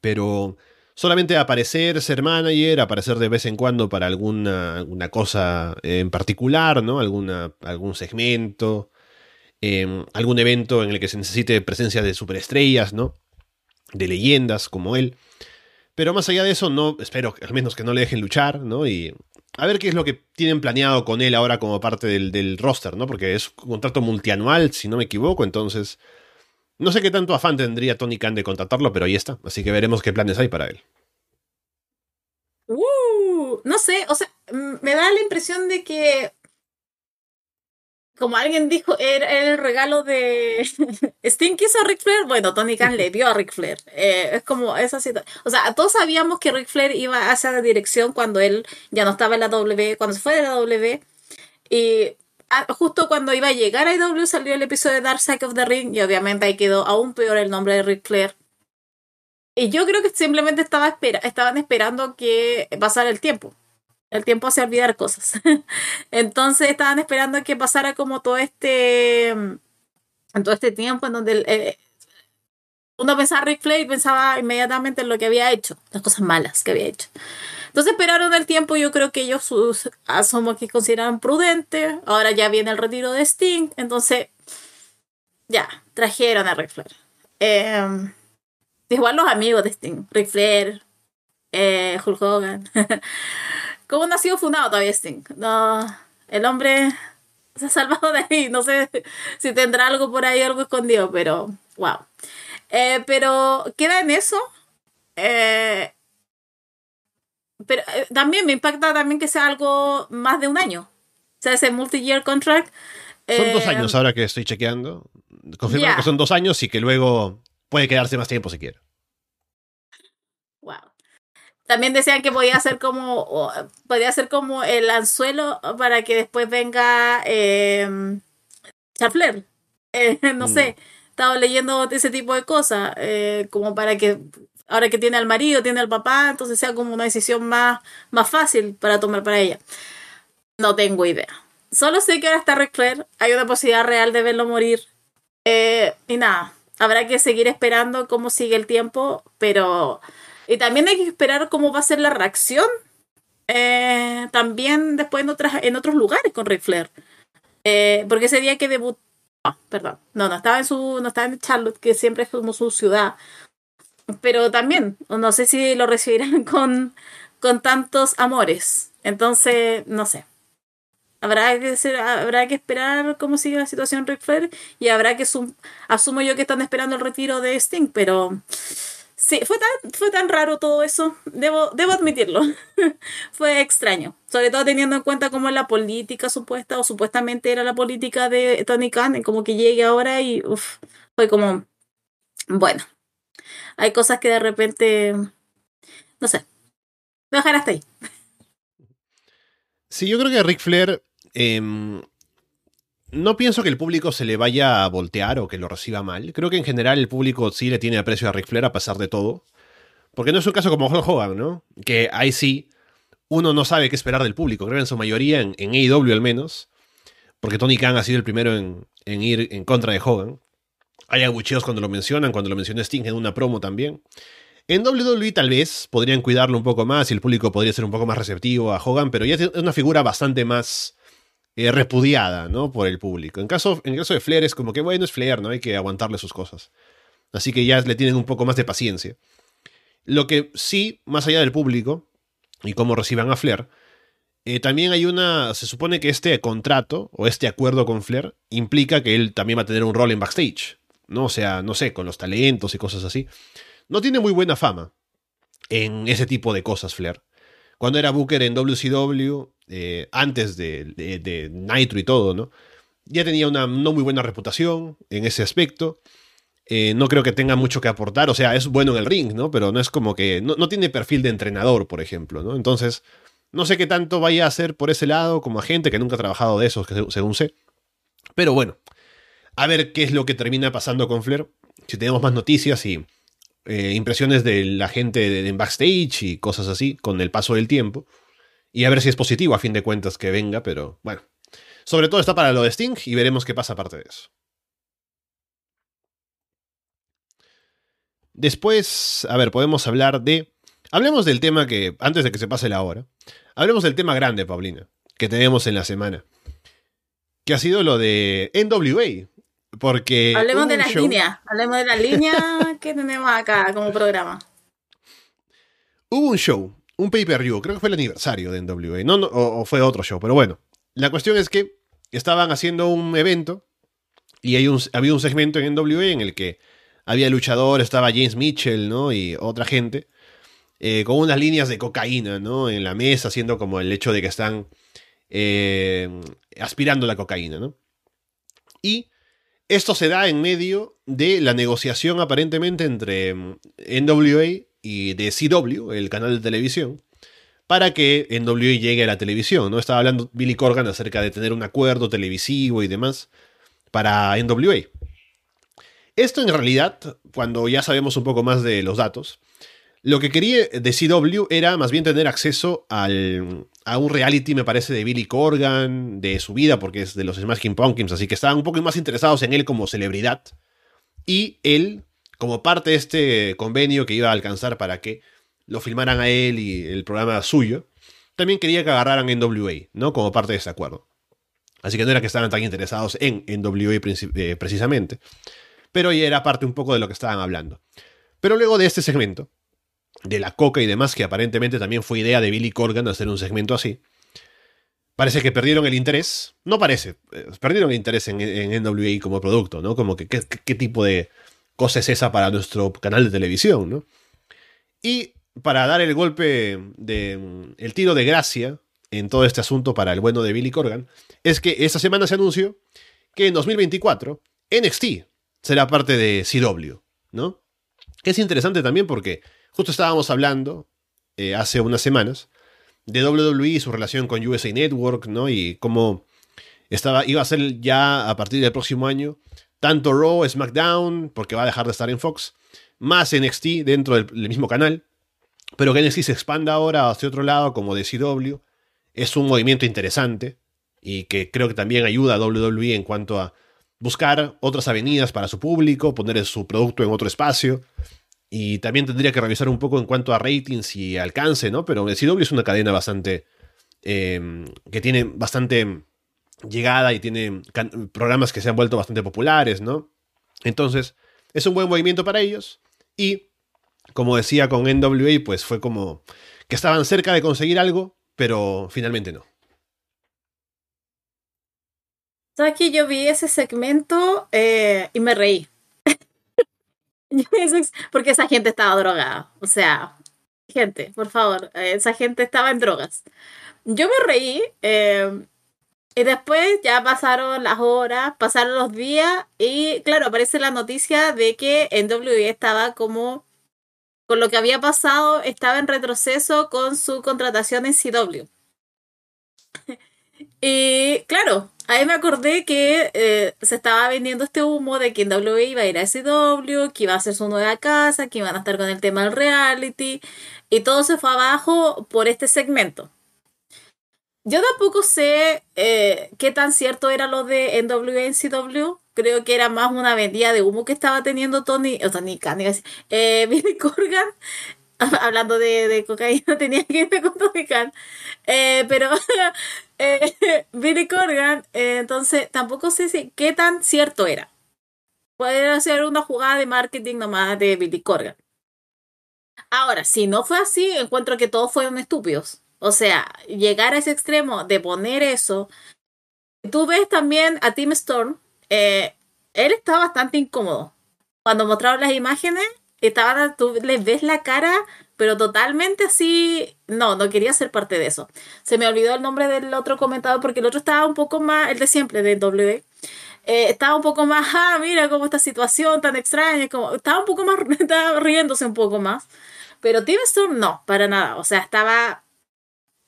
Pero solamente aparecer, ser manager, aparecer de vez en cuando para alguna, alguna cosa en particular, ¿no? Alguna, algún segmento, eh, algún evento en el que se necesite presencia de superestrellas, ¿no? De leyendas como él. Pero más allá de eso, no, espero al menos que no le dejen luchar, ¿no? Y a ver qué es lo que tienen planeado con él ahora como parte del, del roster, ¿no? Porque es un contrato multianual, si no me equivoco, entonces no sé qué tanto afán tendría Tony Khan de contratarlo, pero ahí está. Así que veremos qué planes hay para él. Uh, no sé, o sea, me da la impresión de que, como alguien dijo, era, el regalo de Sting quiso a Ric Flair. Bueno, Tony Khan le dio a Ric Flair. Eh, es como esa situación. O sea, todos sabíamos que Ric Flair iba hacia la dirección cuando él ya no estaba en la W, cuando se fue de la W. Y Ah, justo cuando iba a llegar a IW salió el episodio de Dark Side of the Ring y obviamente ahí quedó aún peor el nombre de Ric Flair. Y yo creo que simplemente estaba espera estaban esperando que pasara el tiempo. El tiempo hace olvidar cosas. Entonces estaban esperando que pasara como todo este todo este tiempo en donde eh, uno pensaba en Ric Flair y pensaba inmediatamente en lo que había hecho, las cosas malas que había hecho. Entonces esperaron el tiempo, yo creo que ellos sus, asumo que consideran prudente. Ahora ya viene el retiro de Sting, entonces ya, trajeron a Ric Flair. Eh, igual los amigos de Sting, Ric Flair, eh, Hulk Hogan. ¿Cómo no ha sido fundado todavía Sting? No, el hombre se ha salvado de ahí. No sé si tendrá algo por ahí, algo escondido, pero wow. Eh, pero queda en eso. Eh, pero eh, también me impacta también que sea algo más de un año. O sea, ese multi-year contract. Son dos eh, años ahora que estoy chequeando. Confirman que son dos años y que luego puede quedarse más tiempo si quiere. También decían que podía ser como podía ser como el anzuelo para que después venga eh, Charfler. Eh, no mm. sé, estaba leyendo ese tipo de cosas, eh, como para que ahora que tiene al marido, tiene al papá, entonces sea como una decisión más, más fácil para tomar para ella. No tengo idea. Solo sé que ahora está Ric Flair, hay una posibilidad real de verlo morir. Eh, y nada, habrá que seguir esperando cómo sigue el tiempo, pero... Y también hay que esperar cómo va a ser la reacción eh, también después en, otras, en otros lugares con Ric Flair. Eh, porque ese día que debutó... Ah, perdón. No, no estaba en su... No estaba en Charlotte, que siempre es como su ciudad pero también no sé si lo recibirán con, con tantos amores. Entonces, no sé. Habrá que, ser, habrá que esperar cómo sigue la situación Ric Flair y habrá que asumo yo que están esperando el retiro de Sting, pero sí, fue tan, fue tan raro todo eso, debo, debo admitirlo. fue extraño, sobre todo teniendo en cuenta cómo la política supuesta o supuestamente era la política de Tony Khan, como que llegue ahora y fue como, bueno, hay cosas que de repente, no sé, dejar hasta ahí. Sí, yo creo que Ric Flair, em, no pienso que el público se le vaya a voltear o que lo reciba mal. Creo que en general el público sí le tiene aprecio a Ric Flair a pesar de todo. Porque no es un caso como Hulk Hogan, ¿no? Que ahí sí, uno no sabe qué esperar del público. Creo que en su mayoría, en, en AEW al menos. Porque Tony Khan ha sido el primero en, en ir en contra de Hogan. Hay agucheos cuando lo mencionan, cuando lo menciona Sting en una promo también. En WWE tal vez podrían cuidarlo un poco más y el público podría ser un poco más receptivo a Hogan, pero ya es una figura bastante más eh, repudiada, ¿no? Por el público. En caso, en caso de Flair es como que, bueno, es Flair, ¿no? Hay que aguantarle sus cosas. Así que ya le tienen un poco más de paciencia. Lo que sí, más allá del público y cómo reciban a Flair, eh, también hay una. Se supone que este contrato o este acuerdo con Flair implica que él también va a tener un rol en backstage. ¿no? O sea, no sé, con los talentos y cosas así. No tiene muy buena fama en ese tipo de cosas, Flair. Cuando era Booker en WCW, eh, antes de, Nitro y todo, ¿no? Ya tenía una no muy buena reputación en ese aspecto. Eh, no creo que tenga mucho que aportar, o sea, es bueno en el ring, ¿no? Pero no es como que. No, no, tiene perfil de entrenador, por ejemplo, ¿no? Entonces, no sé qué tanto vaya a hacer por ese lado como agente, que nunca ha trabajado de eso, según sé. Pero bueno, a ver qué es lo que termina pasando con Flair. si tenemos más noticias y eh, impresiones de la gente en backstage y cosas así con el paso del tiempo. Y a ver si es positivo a fin de cuentas que venga, pero bueno. Sobre todo está para lo de Sting y veremos qué pasa aparte de eso. Después, a ver, podemos hablar de... Hablemos del tema que, antes de que se pase la hora, hablemos del tema grande, Paulina, que tenemos en la semana. Que ha sido lo de NWA. Porque... Hablemos de la línea, hablemos de la línea que tenemos acá como programa. Hubo un show, un pay-per-view, creo que fue el aniversario de NWA, no, o, fue otro show, pero bueno. La cuestión es que estaban haciendo un evento y hay un, había un segmento en NWA en el que había luchador, estaba James Mitchell, ¿no? Y otra gente, eh, con unas líneas de cocaína, ¿no? En la mesa, haciendo como el hecho de que están eh, aspirando la cocaína, ¿no? Y esto se da en medio de la negociación aparentemente entre mm, NWA y de CW, el canal de televisión, para que NWA llegue a la televisión, ¿no? Estaba hablando Billy Corgan acerca de tener un acuerdo televisivo y demás para NWA. Esto en realidad, cuando ya sabemos un poco más de los datos, lo que quería de CW era más bien tener acceso al, a un reality, me parece, de Billy Corgan, de su vida, porque es de los Smashing Pumpkins, así que estaban un poco más interesados en él como celebridad. Y él, como parte de este convenio que iba a alcanzar para que lo filmaran a él y el programa suyo, también quería que agarraran NWA, ¿no? Como parte de ese acuerdo. Así que no era que estaban tan interesados en NWA eh, precisamente pero ya era parte un poco de lo que estaban hablando. Pero luego de este segmento, de la coca y demás, que aparentemente también fue idea de Billy Corgan hacer un segmento así, parece que perdieron el interés, no parece, eh, perdieron el interés en, NWA como producto, ¿no? Como que qué, tipo de cosa es esa para nuestro canal de televisión, ¿no? Y para dar el golpe de el tiro de gracia en todo este asunto para el bueno de Billy Corgan, es que esta semana se anunció que en 2024 NXT será parte de CW, ¿no? Es interesante también porque justo estábamos hablando eh, hace unas semanas de WWE y su relación con USA Network, ¿no? Y cómo estaba, iba a ser ya a partir del próximo año tanto Raw, SmackDown, porque va a dejar de estar en Fox, más NXT dentro del, del mismo canal, pero que NXT se expanda ahora hacia otro lado como de CW, es un movimiento interesante y que creo que también ayuda a WWE en cuanto a buscar otras avenidas para su público, poner su producto en otro espacio. Y también tendría que revisar un poco en cuanto a ratings y alcance, ¿no? Pero CW es una cadena bastante. Em, que tiene bastante llegada y tiene programas que se han vuelto bastante populares, ¿no? Entonces, es un buen movimiento para ellos. Y, como decía con NWA, pues fue como que estaban cerca de conseguir algo, pero finalmente no. ¿Sabes que yo vi ese segmento eh, y me reí? Porque esa gente estaba drogada. O sea, gente, por favor, eh, esa gente estaba en drogas. Yo me reí eh, y después ya pasaron las horas, pasaron los días y claro, aparece la noticia de que NWE estaba como, con lo que había pasado, estaba en retroceso con su contratación en CW. y claro, Ahí me acordé que eh, se estaba vendiendo este humo de que NWA iba a ir a SW, que iba a ser su nueva casa, que iban a estar con el tema del reality, y todo se fue abajo por este segmento. Yo tampoco sé eh, qué tan cierto era lo de NWA en CW. Creo que era más una vendida de humo que estaba teniendo Tony, o Tony Khan, eh, Billy Corgan hablando de, de, cocaína, tenía que irme con Khan. Eh, pero eh, Billy Corgan, eh, entonces tampoco sé si, qué tan cierto era. Puede ser una jugada de marketing nomás de Billy Corgan. Ahora, si no fue así, encuentro que todos fueron estúpidos. O sea, llegar a ese extremo de poner eso. Tú ves también a Tim Storm, él está bastante incómodo. Cuando mostraron las imágenes, estaba, tú le ves la cara, pero totalmente así, no, no quería ser parte de eso. Se me olvidó el nombre del otro comentador porque el otro estaba un poco más, el de siempre, de W. Eh, estaba un poco más, ah, mira cómo esta situación tan extraña, como, estaba un poco más, estaba riéndose un poco más. Pero Tim Storm no, para nada, o sea, estaba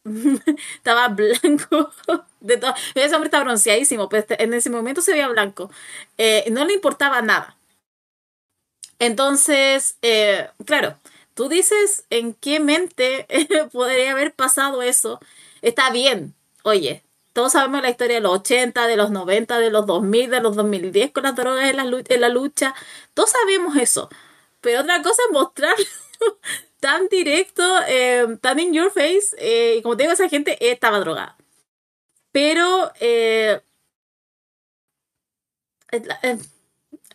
estaba blanco de todo. Ese hombre está bronceadísimo, pero en ese momento se veía blanco. Eh, no le importaba nada. Entonces, eh, claro, tú dices en qué mente podría haber pasado eso. Está bien, oye, todos sabemos la historia de los 80, de los 90, de los 2000, de los 2010 con las drogas en la, en lucha. Todos sabemos eso. Pero otra cosa es mostrarlo tan directo, eh, tan in your face. Eh, y como te digo, esa gente estaba drogada. Pero eh,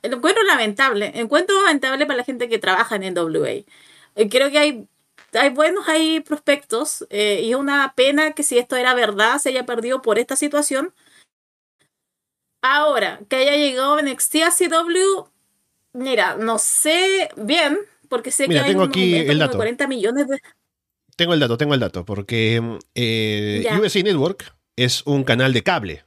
lo encuentro lamentable. Encuentro lamentable para la gente que trabaja en NWA. creo que hay hay buenos hay prospectos eh, y es una pena que si esto era verdad se haya perdido por esta situación. Ahora, que haya llegado NXT a CW, mira, no sé bien, porque sé que hay aquí el dato. 40 millones de... Tengo el dato, tengo el dato, porque eh, USA Network es un canal de cable,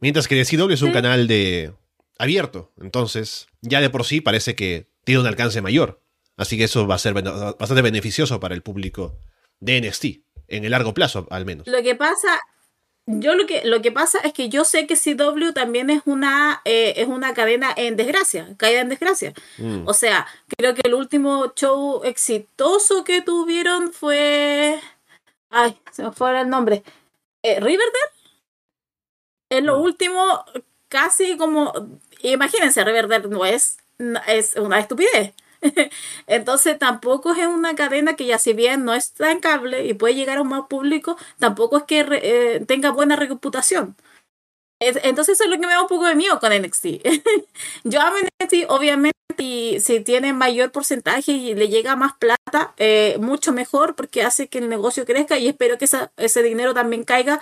mientras que CW es un canal de abierto, entonces ya de por sí parece que tiene un alcance mayor. Así que eso va a ser bastante beneficioso para el público de NXT, en el largo plazo al menos. Lo que pasa, yo lo que, lo que pasa es que yo sé que CW también es una, eh, es una cadena en desgracia, caída en desgracia. Mm. O sea, creo que el último show exitoso que tuvieron fue... Ay, se me fue el nombre. Eh, Riverdale. Es lo mm. último, casi como... Imagínense, Riverdale no es, es una estupidez. Entonces tampoco es una cadena que ya si bien no está en cable y puede llegar a un más público, tampoco es que eh, tenga buena reputación. Entonces eso es lo que me da un poco de miedo con NXT. Yo amo NXT, obviamente, y si tiene mayor porcentaje y le llega más plata, eh, mucho mejor porque hace que el negocio crezca y espero que ese dinero también caiga,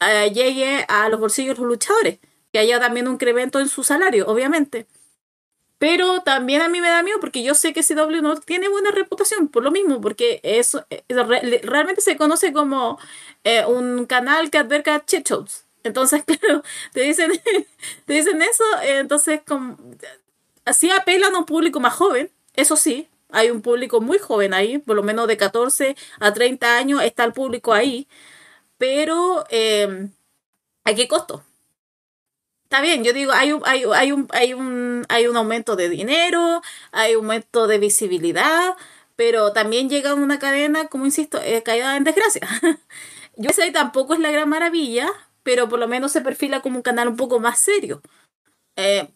eh, llegue a los bolsillos de los luchadores, que haya también un incremento en su salario, obviamente. Pero también a mí me da miedo porque yo sé que CW no tiene buena reputación por lo mismo, porque eso realmente se conoce como eh, un canal que adverca shit Entonces, claro, te dicen, te dicen eso, entonces así apelan a un público más joven, eso sí, hay un público muy joven ahí, por lo menos de 14 a 30 años está el público ahí, pero eh, ¿a qué costo? Está bien, yo digo, hay un, hay, hay, un, hay, un, hay un aumento de dinero, hay un aumento de visibilidad, pero también llega una cadena, como insisto, eh, caída en desgracia. yo sé tampoco es la gran maravilla, pero por lo menos se perfila como un canal un poco más serio. Eh,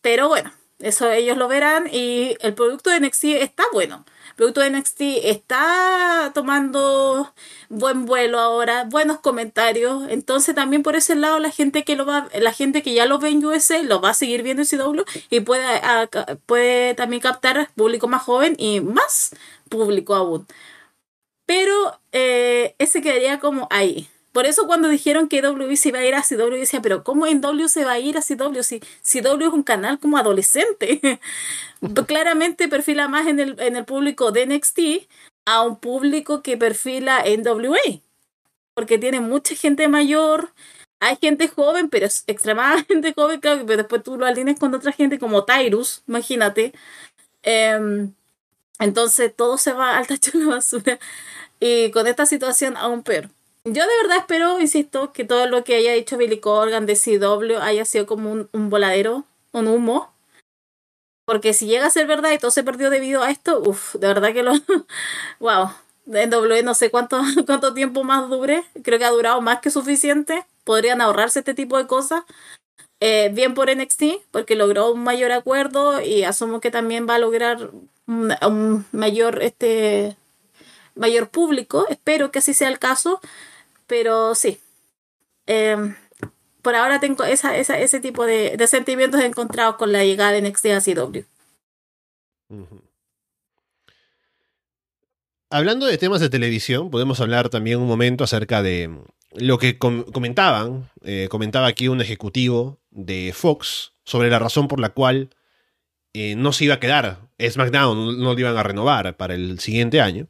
pero bueno, eso ellos lo verán y el producto de NXT está bueno producto de NXT está tomando buen vuelo ahora, buenos comentarios. Entonces también por ese lado la gente que lo va, la gente que ya lo ve en USA lo va a seguir viendo en CW y puede, puede también captar público más joven y más público aún. Pero eh, ese quedaría como ahí. Por eso cuando dijeron que W se iba a ir a CW, decía, pero ¿cómo en W se va a ir a CW si CW es un canal como adolescente? Claramente perfila más en el, en el público de NXT a un público que perfila en WA. Porque tiene mucha gente mayor, hay gente joven, pero es extremadamente joven, claro, pero después tú lo alineas con otra gente como Tyrus, imagínate. Em, entonces todo se va al tacho de basura. Y con esta situación aún peor. Yo de verdad espero, insisto, que todo lo que haya dicho Billy Corgan de CW haya sido como un, un voladero, un humo. Porque si llega a ser verdad y todo se perdió debido a esto, uff, de verdad que lo. wow. En W no sé cuánto, cuánto tiempo más dure. Creo que ha durado más que suficiente. Podrían ahorrarse este tipo de cosas. Eh, bien por NXT, porque logró un mayor acuerdo y asumo que también va a lograr un, un mayor, este, mayor público. Espero que así sea el caso. Pero sí. Em, por ahora tengo esa, esa, ese tipo de, de, sentimientos encontrados con la llegada de NXT a CW. Hablando de temas de televisión, podemos hablar también un momento acerca de lo que comentaban. Eh, comentaba aquí un ejecutivo de Fox sobre la razón por la cual eh, no se iba a quedar SmackDown, no lo iban a renovar para el siguiente año.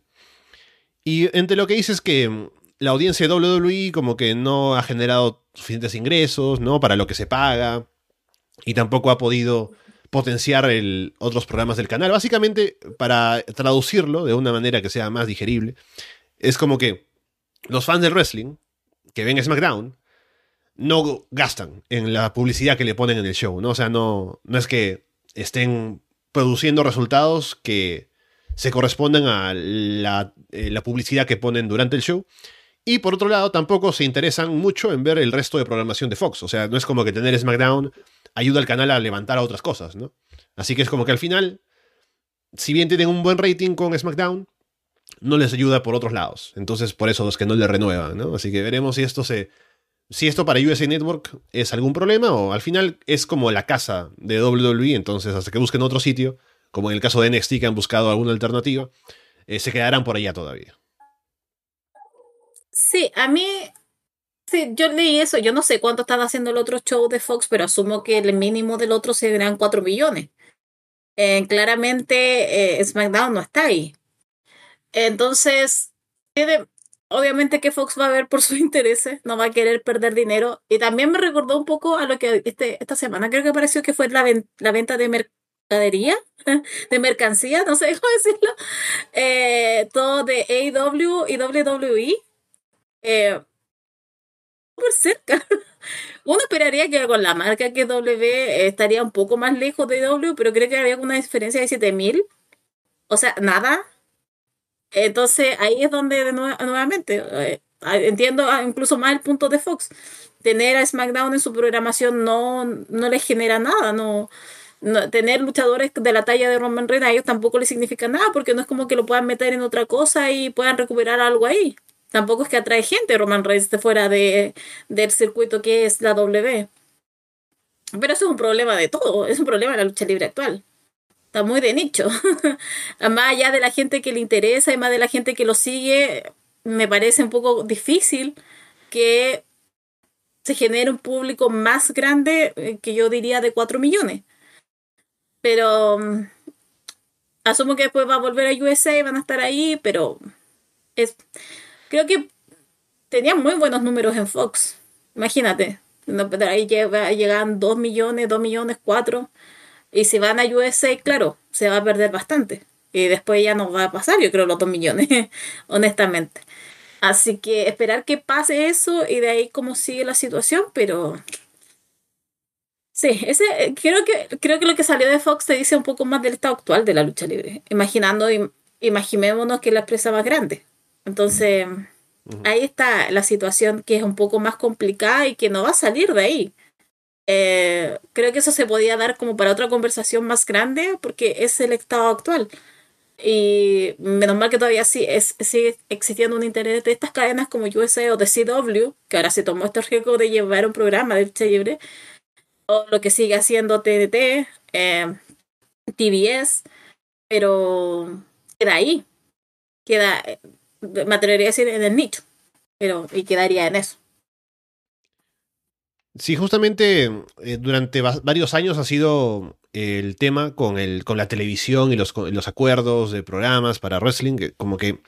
Y entre lo que dice es que la audiencia de WWE como que no ha generado suficientes ingresos, ¿no? Para lo que se paga. Y tampoco ha podido potenciar otros programas del canal. Básicamente, para traducirlo de una manera que sea más digerible, es como que los fans del wrestling que ven SmackDown no gastan en la publicidad que le ponen en el show, ¿no? O sea, no, no es que estén produciendo resultados que se corresponden a eh, la publicidad que ponen durante el show. Y por otro lado, tampoco se interesan mucho en ver el resto de programación de Fox. O sea, no es como que tener SmackDown ayuda al canal a levantar a otras cosas, ¿no? Así que es como que al final, si bien tienen un buen rating con SmackDown, no les ayuda por otros lados. Entonces, por eso los que no le renuevan, ¿no? Así que veremos si esto se. Si esto para USA Network es algún problema o al final es como la casa de WWE, entonces hasta que busquen otro sitio, como en el caso de NXT que han buscado alguna alternativa, eh, se quedarán por allá todavía. Sí, a mí, sí, yo leí eso. Yo no sé cuánto están haciendo el otro show de Fox, pero asumo que el mínimo del otro serán 4 millones. Eh, claramente eh, SmackDown no está ahí. Entonces, tiene, obviamente que Fox va a ver por sus intereses, no va a querer perder dinero. Y también me recordó un poco a lo que este, esta semana creo que pareció que fue la, la venta de mercadería, de mercancía, no sé cómo decirlo, eh, todo de AEW y WWE eh, por cerca. Uno esperaría que con la marca que W estaría un poco más lejos de W, pero creo que había una diferencia de 7000. O sea, nada. Entonces ahí es donde nuevamente eh, entiendo incluso más el punto de Fox. Tener a SmackDown en su programación no, no les genera nada. No, tener luchadores de la talla de Roman Reigns a ellos tampoco les significa nada porque no es como que lo puedan meter en otra cosa y puedan recuperar algo ahí. Tampoco es que atrae gente Roman Reigns de fuera de, del circuito que es la W. Pero eso es un problema de todo, es un problema de la lucha libre actual. Está muy de nicho. más allá de la gente que le interesa y más de la gente que lo sigue, me parece un poco difícil que se genere un público más grande eh, que yo diría de 4 millones. Pero mm, asumo que después va a volver a USA y van a estar ahí, pero es creo que tenía muy buenos números en Fox. Imagínate. Ahí llegan 2 millones, 2 millones, 4. Y si van a USA, claro, se va a perder bastante. Y después ya no va a pasar, yo creo, los 2 millones, honestamente. Así que esperar que pase eso y de ahí cómo sigue la situación, pero Sí, ese, creo, que, creo que lo que salió de Fox te dice un poco más del estado actual de la lucha libre. Imaginando, imaginémonos que la empresa más grande. Entonces, ahí está la situación que es un poco más complicada y que no va a salir de ahí. Eh, creo que eso se podía dar como para otra conversación más grande porque es el estado actual. Y menos mal que todavía sí, es, sigue existiendo un interés de estas cadenas como USA o de CW, que ahora se tomó este riesgo de llevar un programa de lucha libre, o lo que sigue haciendo TNT, eh, TBS, pero queda ahí. Queda, me atrevería a decir en el nicho, pero y quedaría en eso. Sí, justamente eh, durante varios años ha sido el tema con, el, con la televisión y los, los acuerdos de programas para wrestling, como que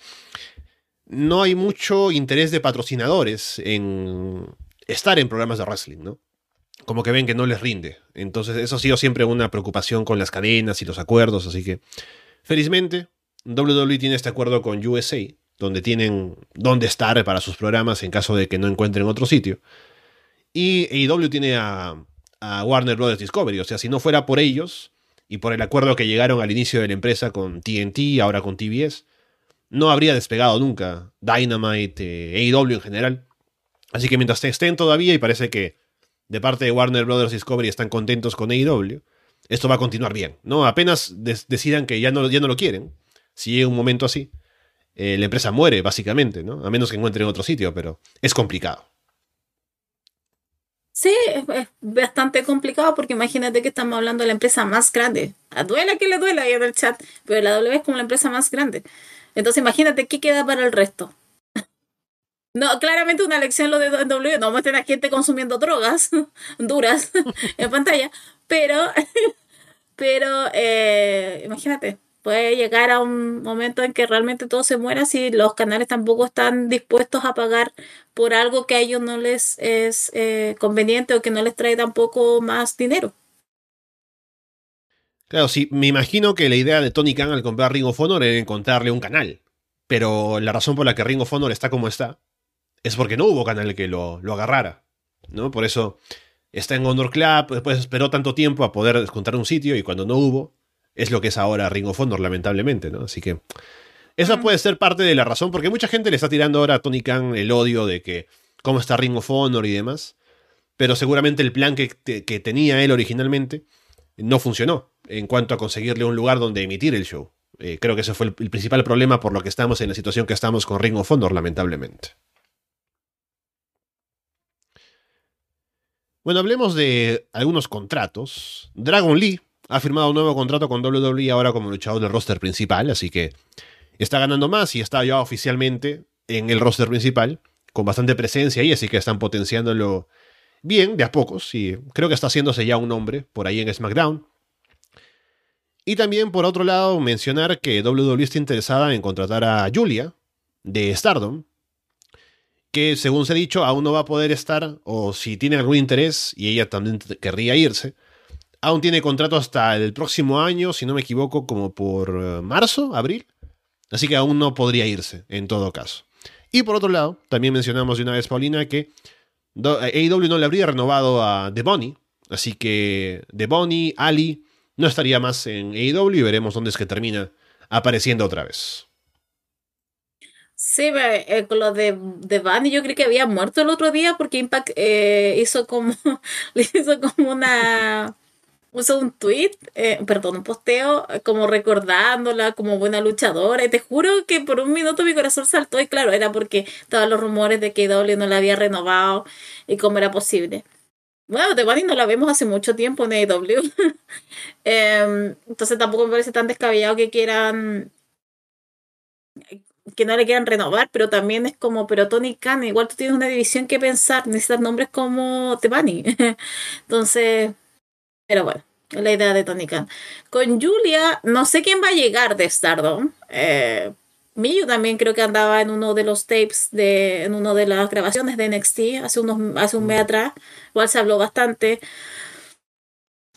no hay mucho interés de patrocinadores en estar en programas de wrestling, ¿no? Como que ven que no les rinde. Entonces, eso ha sido siempre una preocupación con las cadenas y los acuerdos, así que felizmente WWE tiene este acuerdo con USA donde tienen dónde estar para sus programas en caso de que no encuentren otro sitio. Y AEW tiene a, Warner Brothers Discovery, o sea, si no fuera por ellos y por el acuerdo que llegaron al inicio de la empresa con TNT, ahora con TBS, no habría despegado nunca Dynamite, eh, AEW en general. Así que mientras estén todavía, y parece que de parte de Warner Brothers Discovery están contentos con AEW, esto va a continuar bien, ¿no? Apenas decidan que ya no, ya no lo quieren, si llega un momento así, eh, la empresa muere, básicamente, ¿no? A menos que encuentren otro sitio, pero es complicado. Sí, es, bastante complicado porque imagínate que estamos hablando de la empresa más grande. Duela que le duela ahí en el chat, pero la W es como la empresa más grande. Entonces imagínate qué queda para el resto. No, claramente una lección lo de W, no muestren a gente consumiendo drogas duras en pantalla, pero, pero eh, imagínate, puede llegar a un momento en que realmente todo se muera si los canales tampoco están dispuestos a pagar por algo que a ellos no les es eh, conveniente o que no les trae tampoco más dinero. Claro, sí, me imagino que la idea de Tony Khan al comprar Ring of Honor era encontrarle un canal. Pero la razón por la que Ring of Honor está como está es porque no hubo canal que lo, lo agarrara. ¿no? Por eso está en Honor Club, después esperó tanto tiempo a poder encontrar un sitio y cuando no hubo, es lo que es ahora Ring of Honor, lamentablemente, ¿no? Así que esa puede ser parte de la razón, porque mucha gente le está tirando ahora a Tony Khan el odio de que cómo está Ring of Honor y demás, pero seguramente el plan que, que tenía él originalmente no funcionó en cuanto a conseguirle un lugar donde emitir el show. Eh, creo que ese fue el, el, principal problema por lo que estamos en la situación que estamos con Ring of Honor, lamentablemente. Bueno, hablemos de algunos contratos. Dragon Lee ha firmado un nuevo contrato con WWE ahora como luchador del roster principal, así que está ganando más y está ya oficialmente en el roster principal, con bastante presencia ahí, así que están potenciándolo bien, de a pocos, y creo que está haciéndose ya un nombre por ahí en SmackDown. Y también, por otro lado, mencionar que WWE está interesada en contratar a Julia de Stardom, que según se ha dicho, aún no va a poder estar, o si tiene algún interés, y ella también querría irse, aún tiene contrato hasta el próximo año, si no me equivoco, como por eh, marzo, abril. Así que aún no podría irse, en todo caso. Y por otro lado, también mencionamos de una vez, Paulina, que AEW no le habría renovado a The Bunny. Así que The Bunny, Ali, no estaría más en AEW y veremos dónde es que termina apareciendo otra vez. Sí, eh, con lo de, de Bunny yo creí que había muerto el otro día porque Impact eh, hizo como hizo como una puso un tweet, eh, perdón, un posteo, como recordándola como buena luchadora. Y te juro que por un minuto mi corazón saltó y claro, era porque estaban los rumores de que W no la había renovado y cómo era posible. Bueno, Bunny no la vemos hace mucho tiempo en AEW. Em, entonces tampoco me parece tan descabellado que quieran que no le quieran renovar, pero también es como, pero Tony Khan, igual tú tienes una división que pensar, necesitas nombres como The. Entonces, pero bueno, la idea de Tony Khan. Con Julia, no sé quién va a llegar de Stardom. Eh, Miyu también creo que andaba en uno de los tapes, de, en una de las grabaciones de NXT hace, unos, hace un mes atrás. Igual se habló bastante.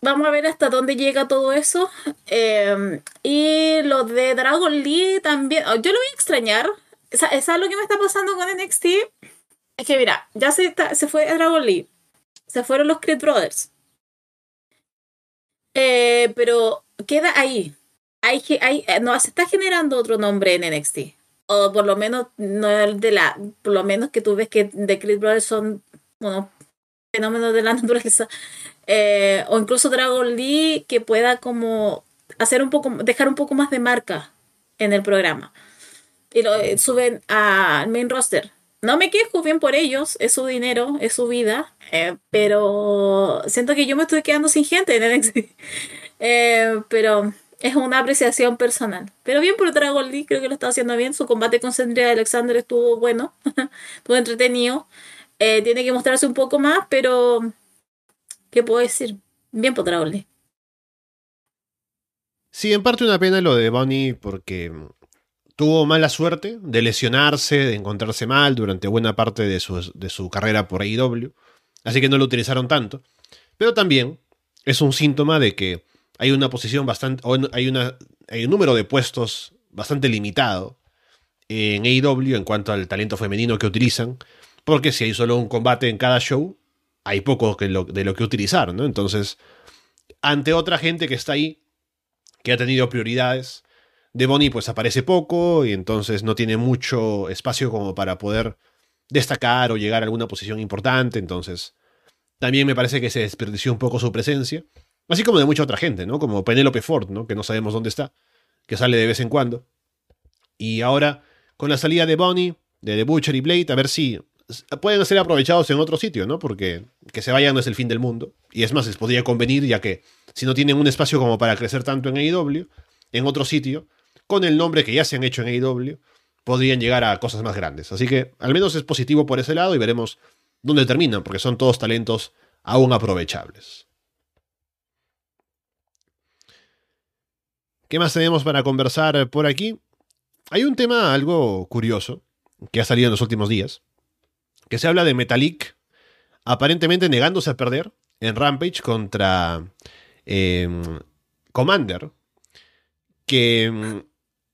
Vamos a ver hasta dónde llega todo eso. Eh, y lo de Dragon Lee también. Oh, yo lo voy a extrañar. ¿Sabes lo que me está pasando con NXT? Es que mira, ya se, se fue Dragon Lee. Se fueron los Creed Brothers. Eh, pero queda ahí. Hay, hay, eh, no, se está generando otro nombre en NXT. O por lo menos, no el de la. Por lo menos que tú ves que The Creed Brothers son bueno, fenómenos de la naturaleza. Eh, o incluso Dragon Lee que pueda como hacer un poco, dejar un poco más de marca en el programa. Y lo suben al main roster. No me quejo bien por ellos, es su dinero, es su vida, eh, pero siento que yo me estoy quedando sin gente en NXT. Eh, pero es una apreciación personal. Pero bien por Dragon creo que lo está haciendo bien. Su combate con Sandria Alexander estuvo bueno, estuvo entretenido. Eh, tiene que mostrarse un poco más, pero ¿qué puedo decir? Bien por Dragon. Sí, en parte una pena lo de Bonnie porque tuvo mala suerte de lesionarse, de encontrarse mal durante buena parte de su, de su carrera por AEW, así que no lo utilizaron tanto. Pero también es un síntoma de que hay una posición bastante, hay, una, hay un número de puestos bastante limitado en AEW en cuanto al talento femenino que utilizan, porque si hay solo un combate en cada show, hay poco de lo, que utilizar. Entonces, ante otra gente que está ahí, que ha tenido prioridades, de Bonnie pues aparece poco y entonces no tiene mucho espacio como para poder destacar o llegar a alguna posición importante, entonces también me parece que se desperdició un poco su presencia, así como de mucha otra gente, ¿no? Como Penélope Ford, ¿no? Que no sabemos dónde está, que sale de vez en cuando. Y ahora, con la salida de Bonnie, de The Butcher y Blade, a ver si pueden ser aprovechados en otro sitio, ¿no? Porque que se vayan no es el fin del mundo. Y es más, les podría convenir, ya que si no tienen un espacio como para crecer tanto en AEW, en otro sitio, con el nombre que ya se han hecho en AEW, podrían llegar a cosas más grandes. Así que al menos es positivo por ese lado y veremos dónde terminan, porque son todos talentos aún aprovechables. ¿Qué más tenemos para conversar por aquí? Hay un tema algo curioso que ha salido en los últimos días, que se habla de Metalik aparentemente negándose a perder en Rampage contra eh, Commander, que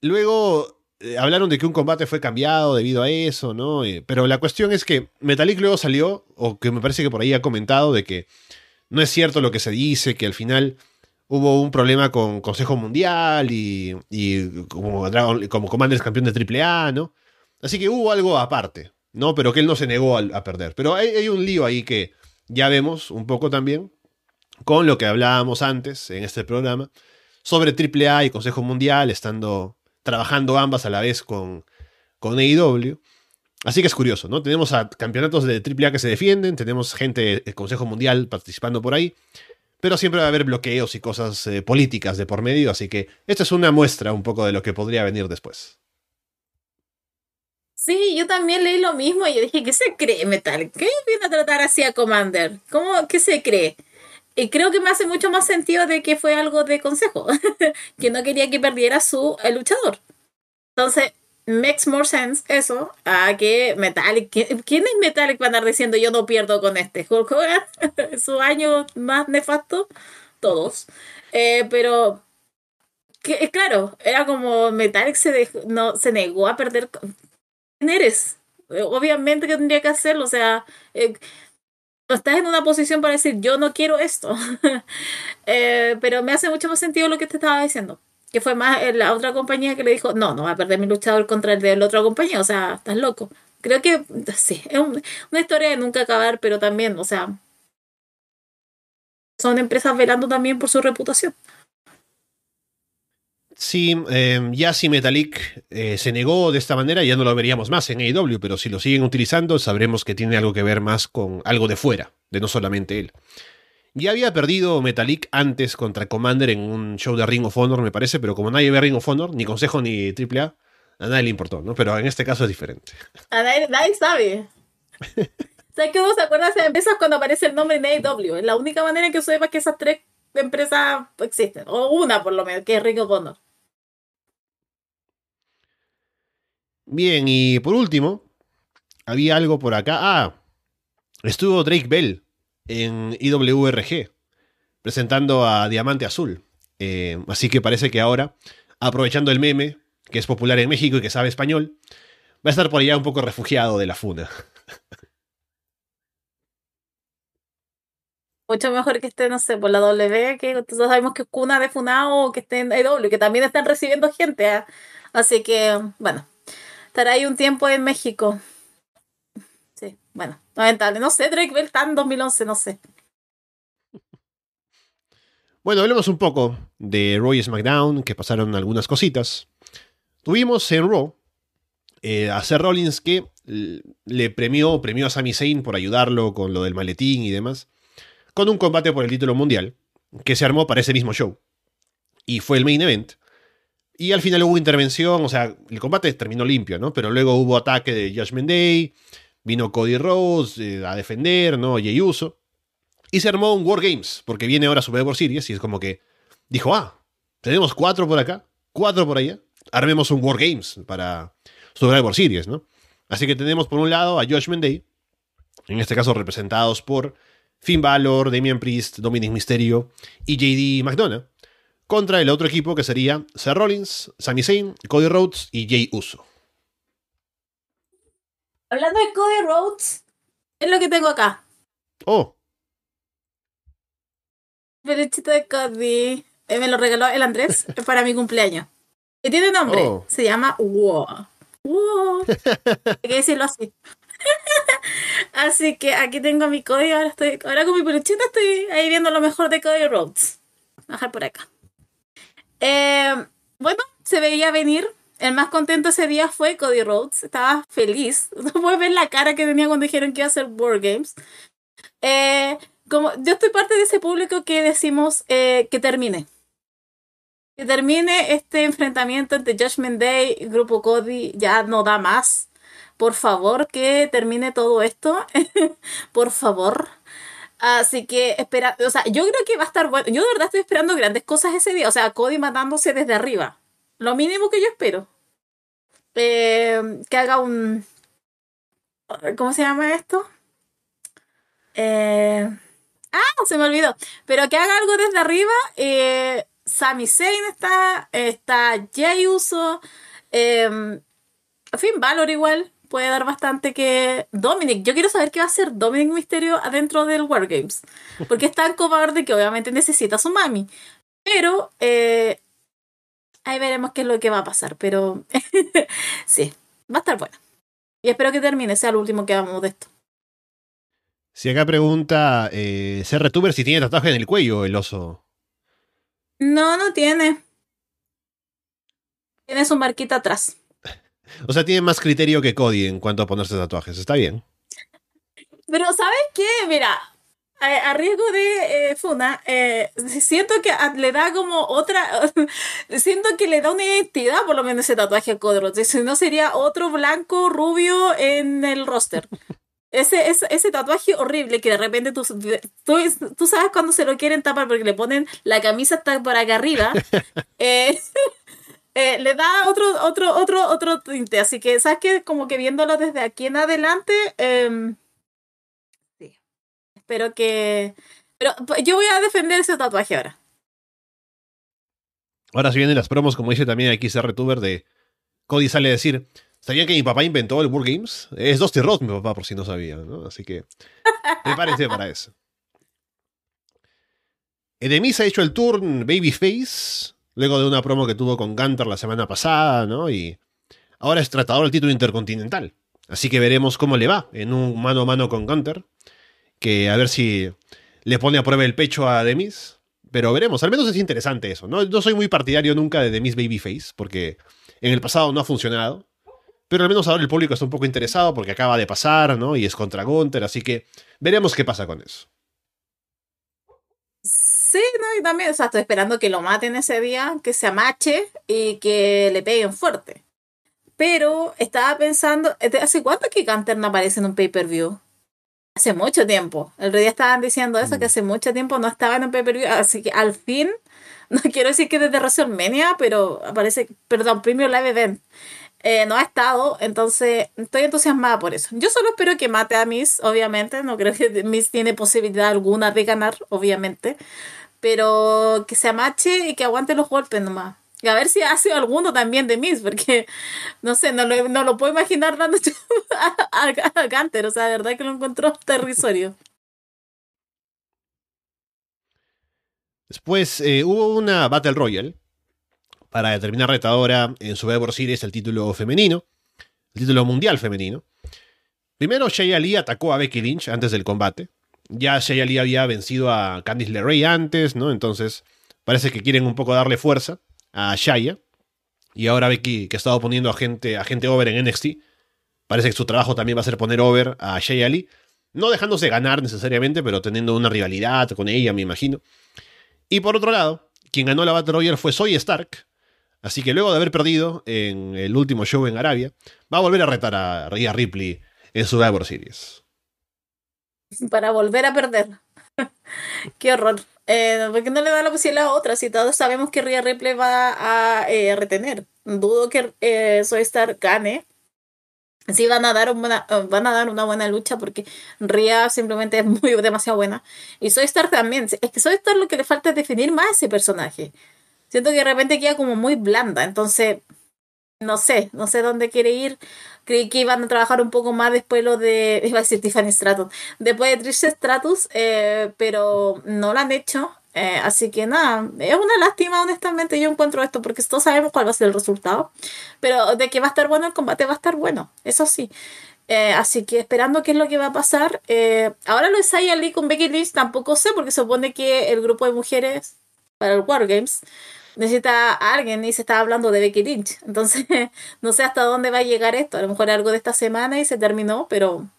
Luego eh, hablaron de que un combate fue cambiado debido a eso, ¿no? Eh, pero la cuestión es que Metalik luego salió, o que me parece que por ahí ha comentado, de que no es cierto lo que se dice, que al final hubo un problema con Consejo Mundial y, como, Dragon- Commander es campeón de AAA, ¿no? Así que hubo algo aparte, ¿no? Pero que él no se negó a, a perder. Pero hay, hay un lío ahí que ya vemos un poco también con lo que hablábamos antes en este programa sobre AAA y Consejo Mundial, estando trabajando ambas a la vez con, con AEW. Así que es curioso, ¿no? Tenemos a campeonatos de AAA que se defienden, tenemos gente del Consejo Mundial participando por ahí, pero siempre va a haber bloqueos y cosas eh, políticas de por medio, así que esta es una muestra un poco de lo que podría venir después. Sí, yo también leí lo mismo y yo dije, ¿qué se cree Metal? ¿Qué viene a tratar así a Commander? ¿Cómo, qué se cree? Y creo que me hace mucho más sentido de que fue algo de consejo, que no quería que perdiera su el luchador. Entonces, makes more sense eso a que Metallic. ¿Quién, es Metallic para andar diciendo yo no pierdo con este? Hulk Hogan, su año más nefasto, todos. Eh, pero, que, eh, claro, era como Metallic se, dejó- no, se negó a perder. ¿Quién eres? Eh, Obviamente que tendría que hacerlo, o sea. eh, estás en una posición para decir yo no quiero esto. Eh, pero me hace mucho más sentido lo que te estaba diciendo. Que fue más la otra compañía que le dijo, no, no va a perder mi luchador contra el de la otra compañía, o sea, estás loco. Creo que sí, es un- una historia de nunca acabar, pero también, o sea, son empresas velando también por su reputación. Sí, eh, ya si Metalik eh, se negó de esta manera, ya no lo veríamos más en AEW, pero si lo siguen utilizando, sabremos que tiene algo que ver más con algo de fuera, de no solamente él. Ya había perdido Metalik antes contra Commander en un show de Ring of Honor, me parece, pero como nadie ve Ring of Honor, ni Consejo ni AAA, a nadie le importó, ¿no? Pero en este caso es diferente. A nadie, nadie sabe. ¿Sabes que uno se acuerda de esas empresas cuando aparece el nombre en AEW? Es la única manera en que sepa que esas tres empresas existen. O una, por lo menos, que es Ring of Honor. Bien, y por último, había algo por acá. Ah, estuvo Drake Bell en IWRG, presentando a Diamante Azul. Eh, así que parece que ahora, aprovechando el meme, que es popular en México y que sabe español, va a estar por allá un poco refugiado de la funa. Mucho mejor que esté, no sé, por la W, que todos sabemos que es cuna de Funao o que esté en AEW, que también están recibiendo gente. ¿ah? Así que, bueno, estará ahí un tiempo en México. Sí, bueno, lamentable. No sé, Drake Bell en 2011, no sé. Bueno, hablemos un poco de Raw y SmackDown, que pasaron algunas cositas. Tuvimos en Raw eh, a Seth Rollins que le premió, premió a Sami Zayn por ayudarlo con lo del maletín y demás, con un combate por el título mundial que se armó para ese mismo show. Y fue el main event. Y al final hubo intervención, o sea, el combate terminó limpio, ¿no? Pero luego hubo ataque de Judgment Day, vino Cody Rhodes eh, a defender, ¿no? Jey Uso. Y se armó un War Games, porque viene ahora Survivor Series y es como que dijo, ah, tenemos cuatro por acá, cuatro por allá, armemos un War Games para Survivor Series, ¿no? Así que tenemos por un lado a Judgment Day, en este caso representados por Finn Balor, Damian Priest, Dominic Mysterio y JD McDonough, contra el otro equipo que sería Seth Rollins, Sami Zayn, Cody Rhodes y Jey Uso. Hablando de Cody Rhodes, es lo que tengo acá. Oh, Peluchito de Cody. Eh, me lo regaló el Andrés para mi cumpleaños. Y tiene nombre. Oh. Se llama Wow. Wow. Hay que decirlo así. así que aquí tengo mi Cody. Ahora, estoy, ahora con mi peluchita estoy ahí viendo lo mejor de Cody Rhodes. Bajar por acá. Eh, bueno, se veía venir. El más contento ese día fue Cody Rhodes. Estaba feliz. No puedes ver la cara que tenía cuando dijeron que iba a hacer War Games. Eh, como yo estoy parte de ese público que decimos eh, que termine. Que termine este enfrentamiento entre Judgment Day y Grupo Cody. Ya no da más. Por favor, que termine todo esto. Por favor. Así que espera, o sea, yo creo que va a estar bueno. Yo de verdad estoy esperando grandes cosas ese día. O sea, Cody matándose desde arriba. Lo mínimo que yo espero. Eh, que haga un. ¿Cómo se llama esto? Eh, Ah, se me olvidó. Pero que haga algo desde arriba. Eh, Sami Zayn está. Está Jey Uso. Eh, Finn Balor igual. Puede dar bastante que. Dominic. Yo quiero saber qué va a hacer Dominic Mysterio adentro del Wargames. Porque es tan cobarde que obviamente necesita a su mami. Pero eh, ahí veremos qué es lo que va a pasar. Pero sí, va a estar bueno. Y espero que termine, sea el último que hagamos de esto. Si acá pregunta eh, CRTuber si tiene tatuaje en el cuello el oso. No, no tiene. Tiene su marquita atrás. O sea, tiene más criterio que Cody en cuanto a ponerse tatuajes. Está bien. Pero ¿sabes qué? Mira, a, a riesgo de eh, Funa, eh, siento que le da como otra, siento que le da una identidad por lo menos ese tatuaje a Codro. Si no sería otro blanco rubio en el roster. Ese, ese, ese tatuaje horrible que de repente tú, tú, tú sabes cuando se lo quieren tapar porque le ponen la camisa hasta por acá arriba. eh, eh, le da otro, otro, otro, otro tinte. Así que, ¿sabes qué? Como que viéndolo desde aquí en adelante, em, sí. Espero que. Pero pues, yo voy a defender ese tatuaje ahora. Ahora se vienen las promos, como dice también aquí CRTuber, de Cody sale a decir, ¿sabían que mi papá inventó el War Games? Es Dusty Roth, mi papá, por si no sabía, ¿no? Así que prepárense para eso. Edemis ha hecho el turn Babyface, luego de una promo que tuvo con Gunter la semana pasada, ¿no? Y ahora es tratador del título intercontinental. Así que veremos cómo le va en un mano a mano con Gunter. Que a ver si le pone a prueba el pecho a Demis. Pero veremos, al menos es interesante eso. No, no soy muy partidario nunca de Demis Babyface, porque en el pasado no ha funcionado. Pero al menos ahora el público está un poco interesado porque acaba de pasar, ¿no? Y es contra Gunter, así que veremos qué pasa con eso. Sí, no, y también, o sea, estoy esperando que lo maten ese día, que se amache y que le peguen fuerte. Pero estaba pensando, ¿desde ¿hace cuánto que Gunter no aparece en un pay-per-view? Hace mucho tiempo. El otro día estaban diciendo eso, Mm. que hace mucho tiempo no estaba en un pay-per-view, así que al fin, no quiero decir que desde WrestleMania, pero aparece, perdón, Premium Live Event. eh, no ha estado, entonces estoy entusiasmada por eso. Yo solo espero que mate a Miss, obviamente, no creo que Miss tiene posibilidad alguna de ganar, obviamente, pero que se amache y que aguante los golpes nomás. Y a ver si hace alguno también de Miss, porque no sé, no lo, no lo puedo imaginar dando a, a, a Gunter, o sea, de verdad que lo encontró terrisorio. Después eh, hubo una Battle Royale para determinar retadora en Survivor Series el título femenino, el título mundial femenino. Primero, Shea Lee atacó a Becky Lynch antes del combate. Ya Shea Lee había vencido a Candice LeRae antes, ¿no? Entonces, parece que quieren un poco darle fuerza a Shaya. Y ahora Becky, que ha estado poniendo a gente, a gente over en NXT, parece que su trabajo también va a ser poner over a Shea Lee. No dejándose ganar necesariamente, pero teniendo una rivalidad con ella, me imagino. Y por otro lado, quien ganó la Battle Royale fue Soy Stark. Así que luego de haber perdido en el último show en Arabia, va a volver a retar a Rhea Ripley en Survivor Series. Para volver a perder. Qué horror. Eh, ¿Por qué no le da la posibilidad a otra? Si todos sabemos que Rhea Ripley va a eh, retener. Dudo que eh, Soy Star gane. Sí van a dar una, van a dar una buena lucha porque Rhea simplemente es muy demasiado buena. Y Soy Star también. Es que Soy Star lo que le falta es definir más ese personaje. Siento que de repente queda como muy blanda. Entonces, no sé, no sé dónde quiere ir. Creí que iban a trabajar un poco más después lo de, iba a decir Tiffany Stratus, después de Trish Stratus, eh, pero no lo han hecho. Eh, así que nada, es una lástima, honestamente, yo encuentro esto, porque todos sabemos cuál va a ser el resultado. Pero de que va a estar bueno el combate, va a estar bueno, eso sí. Eh, así que esperando qué es lo que va a pasar. Eh, ahora lo de Saya Lee con Becky Lynch tampoco sé, porque supone que el grupo de mujeres para el War Games necesita a alguien y se está hablando de Becky Lynch. Entonces, no sé hasta dónde va a llegar esto. A lo mejor algo de esta semana y se terminó, pero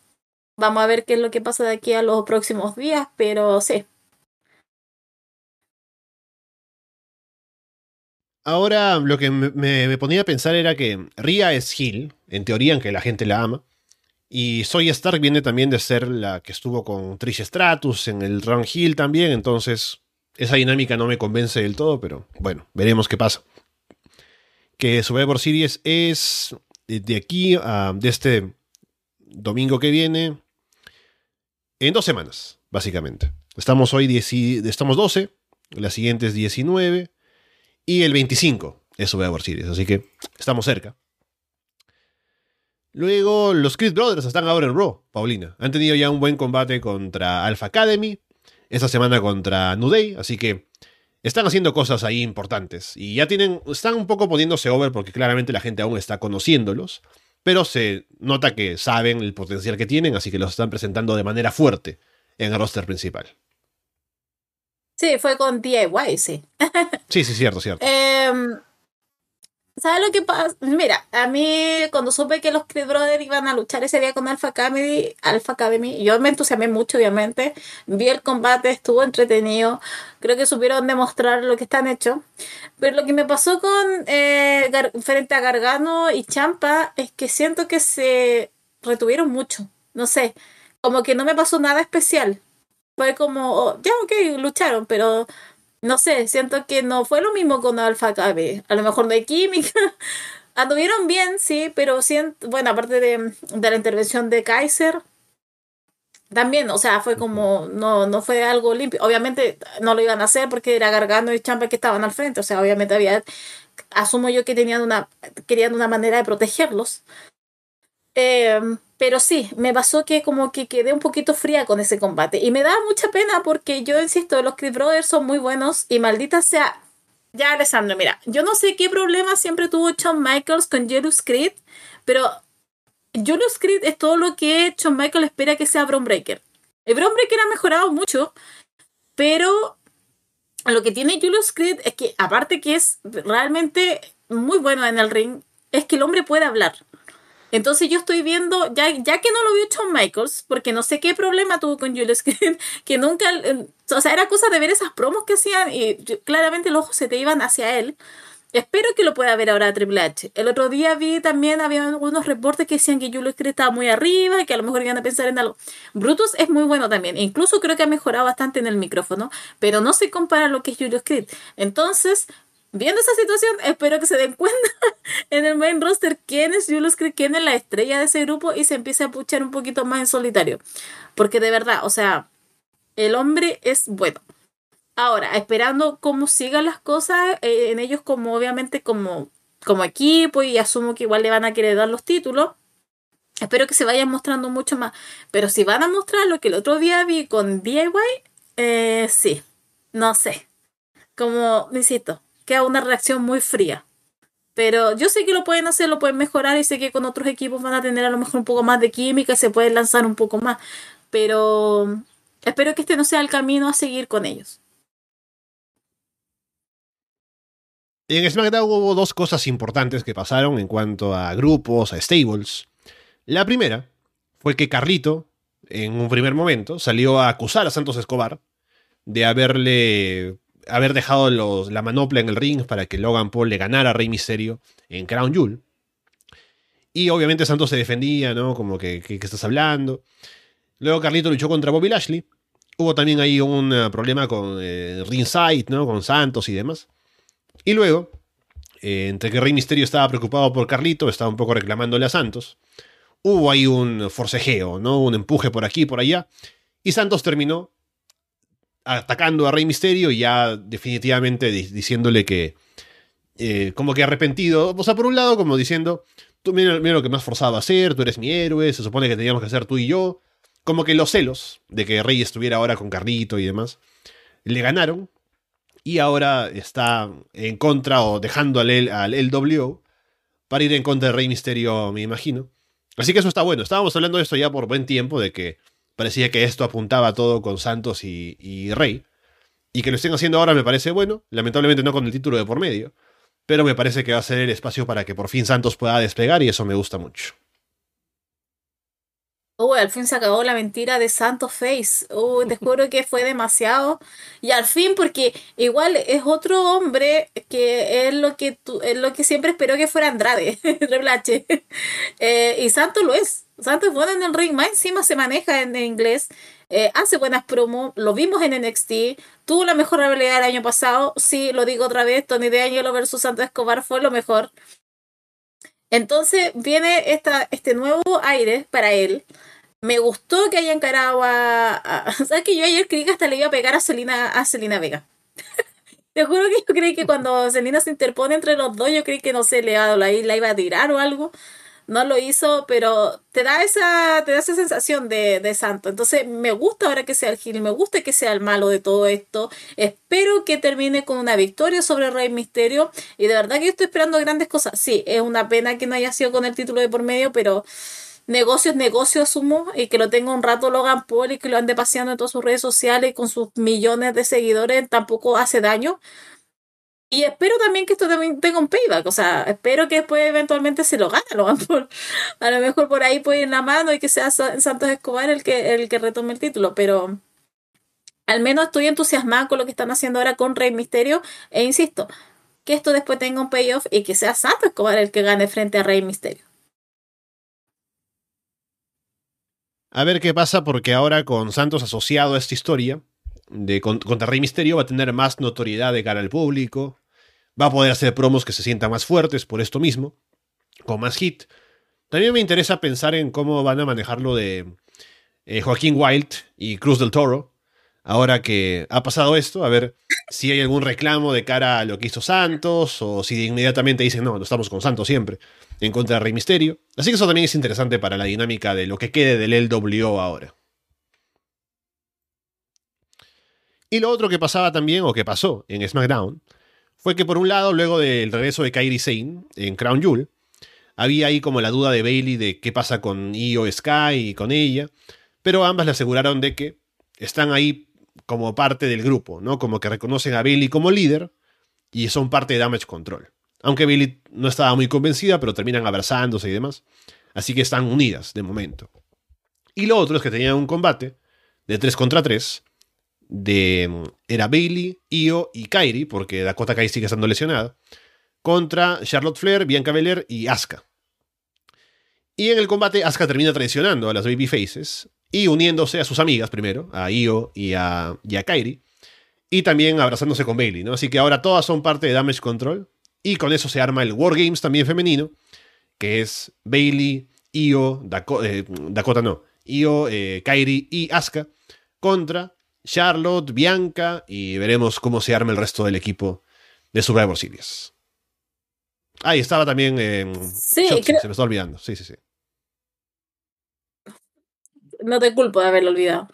vamos a ver qué es lo que pasa de aquí a los próximos días. Pero sí. Ahora, lo que me, ponía a pensar era que Rhea es Hill, en teoría, en que la gente la ama. Y Soy Stark viene también de ser la que estuvo con Trish Stratus en el Run Hill también, entonces esa dinámica no me convence del todo, pero bueno, veremos qué pasa. Que Survivor Series es de de aquí a de este domingo que viene en dos semanas, básicamente. Estamos hoy 10 y- estamos 12, la siguiente es 19 y el 25 es Survivor Series, así que estamos cerca. Luego, los Creed Brothers están ahora en Raw, Paulina. Han tenido ya un buen combate contra Alpha Academy, esta semana contra New Day, así que están haciendo cosas ahí importantes. Y ya tienen, están un poco poniéndose over porque claramente la gente aún está conociéndolos. Pero se nota que saben el potencial que tienen, así que los están presentando de manera fuerte en el roster principal. Sí, fue con DIY, sí. sí, sí, cierto, cierto. Eh, ¿Sabes lo que pasa? Mira, a mí cuando supe que los Creed Brothers iban a luchar ese día con Alpha Academy, Alpha Academy, yo me entusiasmé mucho, obviamente. Vi el combate, estuvo entretenido. Creo que supieron demostrar lo que están hechos. Pero lo que me pasó con eh, frente a Gargano y Champa es que siento que se retuvieron mucho. No sé, como que no me pasó nada especial. Fue como, oh, ya, ok, lucharon, pero no sé, siento que no fue lo mismo con Alpha KB. A lo mejor no hay química. Anduvieron bien, sí, pero siento, bueno, aparte de, de, la intervención de Kaiser, también, o sea, fue como, no, no fue algo limpio. Obviamente no lo iban a hacer porque era Gargano y Champa que estaban al frente, o sea, obviamente había, asumo yo que tenían una, querían una manera de protegerlos. Eh, pero sí, me pasó que como que quedé un poquito fría con ese combate. Y me da mucha pena porque yo insisto, los Creed Brothers son muy buenos y maldita sea. Ya, Alessandro, mira, yo no sé qué problema siempre tuvo Shawn Michaels con Julius Creed, pero Julius Creed es todo lo que Shawn Michaels espera que sea Bron Breaker. El Bron Breaker ha mejorado mucho, pero lo que tiene Julius Creed es que, aparte que es realmente muy bueno en el ring, es que el hombre puede hablar. Entonces yo estoy viendo, ya, ya que no lo vio Shawn Michaels, porque no sé qué problema tuvo con Julius Creed, que nunca, o sea, era cosa de ver esas promos que hacían y claramente los ojos se te iban hacia él. Espero que lo pueda ver ahora Triple H. El otro día vi también, había algunos reportes que decían que Julius Creed estaba muy arriba, y que a lo mejor iban a pensar en algo. Brutus es muy bueno también, incluso creo que ha mejorado bastante en el micrófono, pero no se compara a lo que es Julius Creed. Entonces, viendo esa situación, espero que se den cuenta en el main roster quién es Julius Creed, quién es la estrella de ese grupo y se empiece a puchar un poquito más en solitario. Porque de verdad, o sea, el hombre es bueno. Ahora, esperando cómo sigan las cosas eh, en ellos como obviamente como, como equipo y asumo que igual le van a querer dar los títulos. Espero que se vayan mostrando mucho más. Pero si van a mostrar lo que el otro día vi con DIY, eh, sí, no sé. Como, insisto, queda una reacción muy fría. Pero yo sé que lo pueden hacer, lo pueden mejorar y sé que con otros equipos van a tener a lo mejor un poco más de química y se pueden lanzar un poco más. Pero espero que este no sea el camino a seguir con ellos. En SmackDown hubo dos cosas importantes que pasaron en cuanto a grupos, a stables. La primera fue que Carlito, en un primer momento, salió a acusar a Santos Escobar de haberle haber dejado los, la manopla en el ring para que Logan Paul le ganara a Rey Misterio en Crown Jewel. Y obviamente Santos se defendía, ¿no? Como que, ¿qué estás hablando? Luego Carlito luchó contra Bobby Lashley. Hubo también ahí un eh, problema con eh, Ringside, ¿no? Con Santos y demás. Y luego, eh, entre que Rey Misterio estaba preocupado por Carlito, estaba un poco reclamándole a Santos. Hubo ahí un forcejeo, ¿no? Un empuje por aquí y por allá. Y Santos terminó atacando a Rey Misterio y ya definitivamente diciéndole que eh, como que arrepentido, o sea, por un lado como diciendo, tú mira, lo que me has forzado a hacer, tú eres mi héroe, se supone que teníamos que ser tú y yo, como que los celos de que Rey estuviera ahora con Carlito y demás, le ganaron. Y ahora está en contra o dejando al, al LWO para ir en contra de Rey Misterio, me imagino. Así que eso está bueno, estábamos hablando de esto ya por buen tiempo, de que parecía que esto apuntaba todo con Santos y, Rey. Y que lo estén haciendo ahora me parece bueno, lamentablemente no con el título de por medio, pero me parece que va a ser el espacio para que por fin Santos pueda despegar y eso me gusta mucho. Uy, al fin se acabó la mentira de Santos Face. Uy, te juro que fue demasiado. Y al fin, porque igual es otro hombre que es lo que es lo que siempre esperó que fuera Andrade, Reblache. Eh, y Santos lo es. Santos es bueno en el ring, más encima se maneja en inglés, eh, hace buenas promos, lo vimos en NXT, tuvo la mejor habilidad el año pasado, sí, lo digo otra vez, Tony D'Angelo versus Santos Escobar fue lo mejor. Entonces viene esta, este nuevo aire para él. Me gustó que haya encarado a, ¿Sabes que yo ayer creí que hasta le iba a pegar a Selena, a Vega? Te juro que yo creí que cuando Selena se interpone entre los dos, yo creí que no sé, le la, la iba a tirar o algo no lo hizo, pero te da esa, te da esa sensación de, de santo. Entonces me gusta ahora que sea el Gil, me gusta que sea el malo de todo esto. Espero que termine con una victoria sobre Rey Misterio. Y de verdad que yo estoy esperando grandes cosas. Sí, es una pena que no haya sido con el título de por medio, pero negocios, negocios asumo, y que lo tenga un rato Logan Paul y que lo ande paseando en todas sus redes sociales con sus millones de seguidores, tampoco hace daño. Y espero también que esto también tenga un payback. O sea, espero que después eventualmente se lo gane Paul. A lo mejor por ahí puede ir la mano y que sea Santos Escobar el que, el que retome el título. Pero al menos estoy entusiasmada con lo que están haciendo ahora con Rey Misterio. E insisto, que esto después tenga un payoff y que sea Santos Escobar el que gane frente a Rey Misterio. A ver qué pasa, porque ahora con Santos asociado a esta historia, de contra Rey Misterio va a tener más notoriedad de cara al público, va a poder hacer promos que se sientan más fuertes por esto mismo, con más hit. También me interesa pensar en cómo van a manejarlo de eh, Joaquín Wild y Cruz del Toro, ahora que ha pasado esto, a ver si hay algún reclamo de cara a lo que hizo Santos, o si inmediatamente dicen, no, no estamos con Santos siempre, en contra de Rey Misterio. Así que eso también es interesante para la dinámica de lo que quede del LWO ahora. Y lo otro que pasaba también, o que pasó en SmackDown, fue que por un lado, luego del regreso de Kairi Sane en Crown Jewel, había ahí como la duda de Bailey de qué pasa con Io Sky y con ella, pero ambas le aseguraron de que están ahí como parte del grupo, ¿no? Como que reconocen a Bailey como líder y son parte de Damage Control. Aunque Bailey no estaba muy convencida, pero terminan abrazándose y demás. Así que están unidas de momento. Y lo otro es que tenían un combate de 3 contra 3 de era Bailey, Io y Kairi, porque Dakota Kai sigue estando lesionada, contra Charlotte Flair, Bianca Belair y Asuka. Y en el combate Asuka termina traicionando a las Babyfaces y uniéndose a sus amigas primero, a Io y a, y Kairi, y también abrazándose con Bailey, ¿no? Así que ahora todas son parte de Damage Control y con eso se arma el War Games también femenino, que es Bailey, Io, eh, Dakota no, Io, eh, Kairi y Asuka contra Charlotte, Bianca y veremos cómo se arma el resto del equipo de Survivor Series. Ahí estaba también. Eh, sí, se me está olvidando. Sí, sí, sí. No te culpo de haberlo olvidado.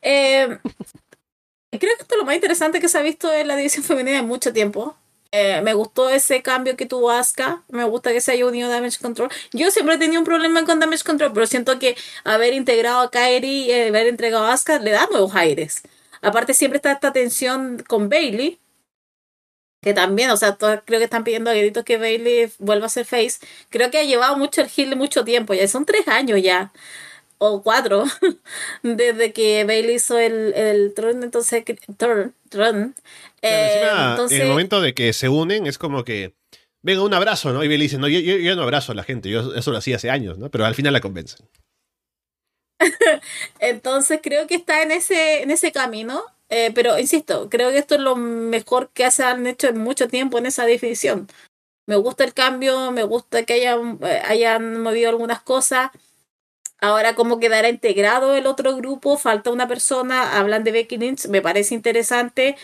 Eh, creo que esto es lo más interesante que se ha visto en la división femenina en mucho tiempo. Eh, me gustó ese cambio que tuvo Asuka. Me gusta que se haya unido Damage Control. Yo siempre he tenido un problema con Damage Control, pero siento que haber integrado a Kairi y haber entregado a Asuka le da nuevos aires. Aparte siempre está esta tensión con Bailey, que también, o sea, creo que están pidiendo a gritos que Bailey vuelva a ser face. Creo que ha llevado mucho el heel mucho tiempo, ya son tres años ya, o cuatro, desde que Bailey hizo el, el Tron, entonces, Tron, eh, En el momento de que se unen, es como que, venga, un abrazo, ¿no? Y Bailey dice, no, yo, yo no abrazo a la gente, yo eso lo hacía hace años, ¿no? Pero al final la convencen. Entonces creo que está en ese, en ese camino. Eh, pero insisto, creo que esto es lo mejor que se han hecho en mucho tiempo en esa definición. Me gusta el cambio, me gusta que hayan, eh, hayan movido algunas cosas. Ahora, cómo quedará integrado el otro grupo, falta una persona, hablan de Becky Lynch, me parece interesante.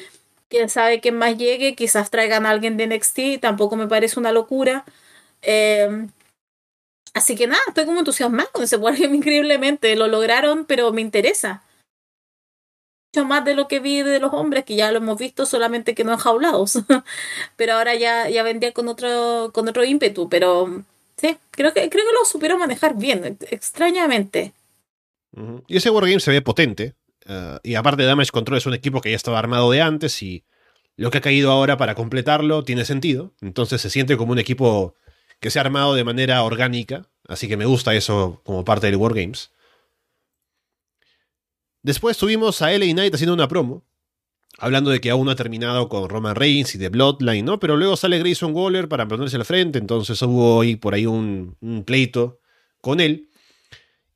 Quién sabe quién más llegue, quizás traigan a alguien de NXT, tampoco me parece una locura. Eh, Así que nada, estoy como entusiasmado con ese Wargame increíblemente. Lo lograron, pero me interesa. Mucho más de lo que vi de los hombres, que ya lo hemos visto, solamente que no enjaulados. pero ahora ya, ya vendría con otro, con otro ímpetu. Pero sí, creo que, creo que lo supieron manejar bien, extrañamente. Y ese Wargame se ve potente. Eh, y aparte, Damage Control es un equipo que ya estaba armado de antes y lo que ha caído ahora para completarlo tiene sentido. Entonces se siente como un equipo que se ha armado de manera orgánica, así que me gusta eso como parte del Wargames. Después tuvimos a LA Knight haciendo una promo, hablando de que aún no ha terminado con Roman Reigns y de Bloodline, ¿no? Pero luego sale Grayson Waller para ponerse al frente, entonces hubo ahí por ahí un, un pleito con él.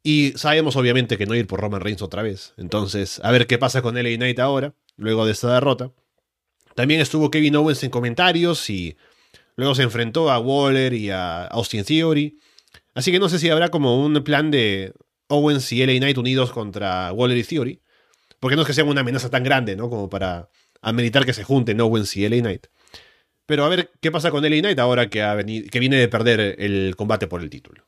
Y sabemos obviamente que no ir por Roman Reigns otra vez. Entonces, a ver qué pasa con LA Knight ahora, luego de esta derrota. También estuvo Kevin Owens en comentarios y Luego se enfrentó a Waller y a Austin Theory. Así que no sé si habrá como un plan de Owens y LA Knight unidos contra Waller y Theory. Porque no es que sea una amenaza tan grande, ¿no? Como para ameritar que se junten Owens y LA Knight. Pero a ver qué pasa con LA Knight ahora que, ha venido, que viene de perder el combate por el título.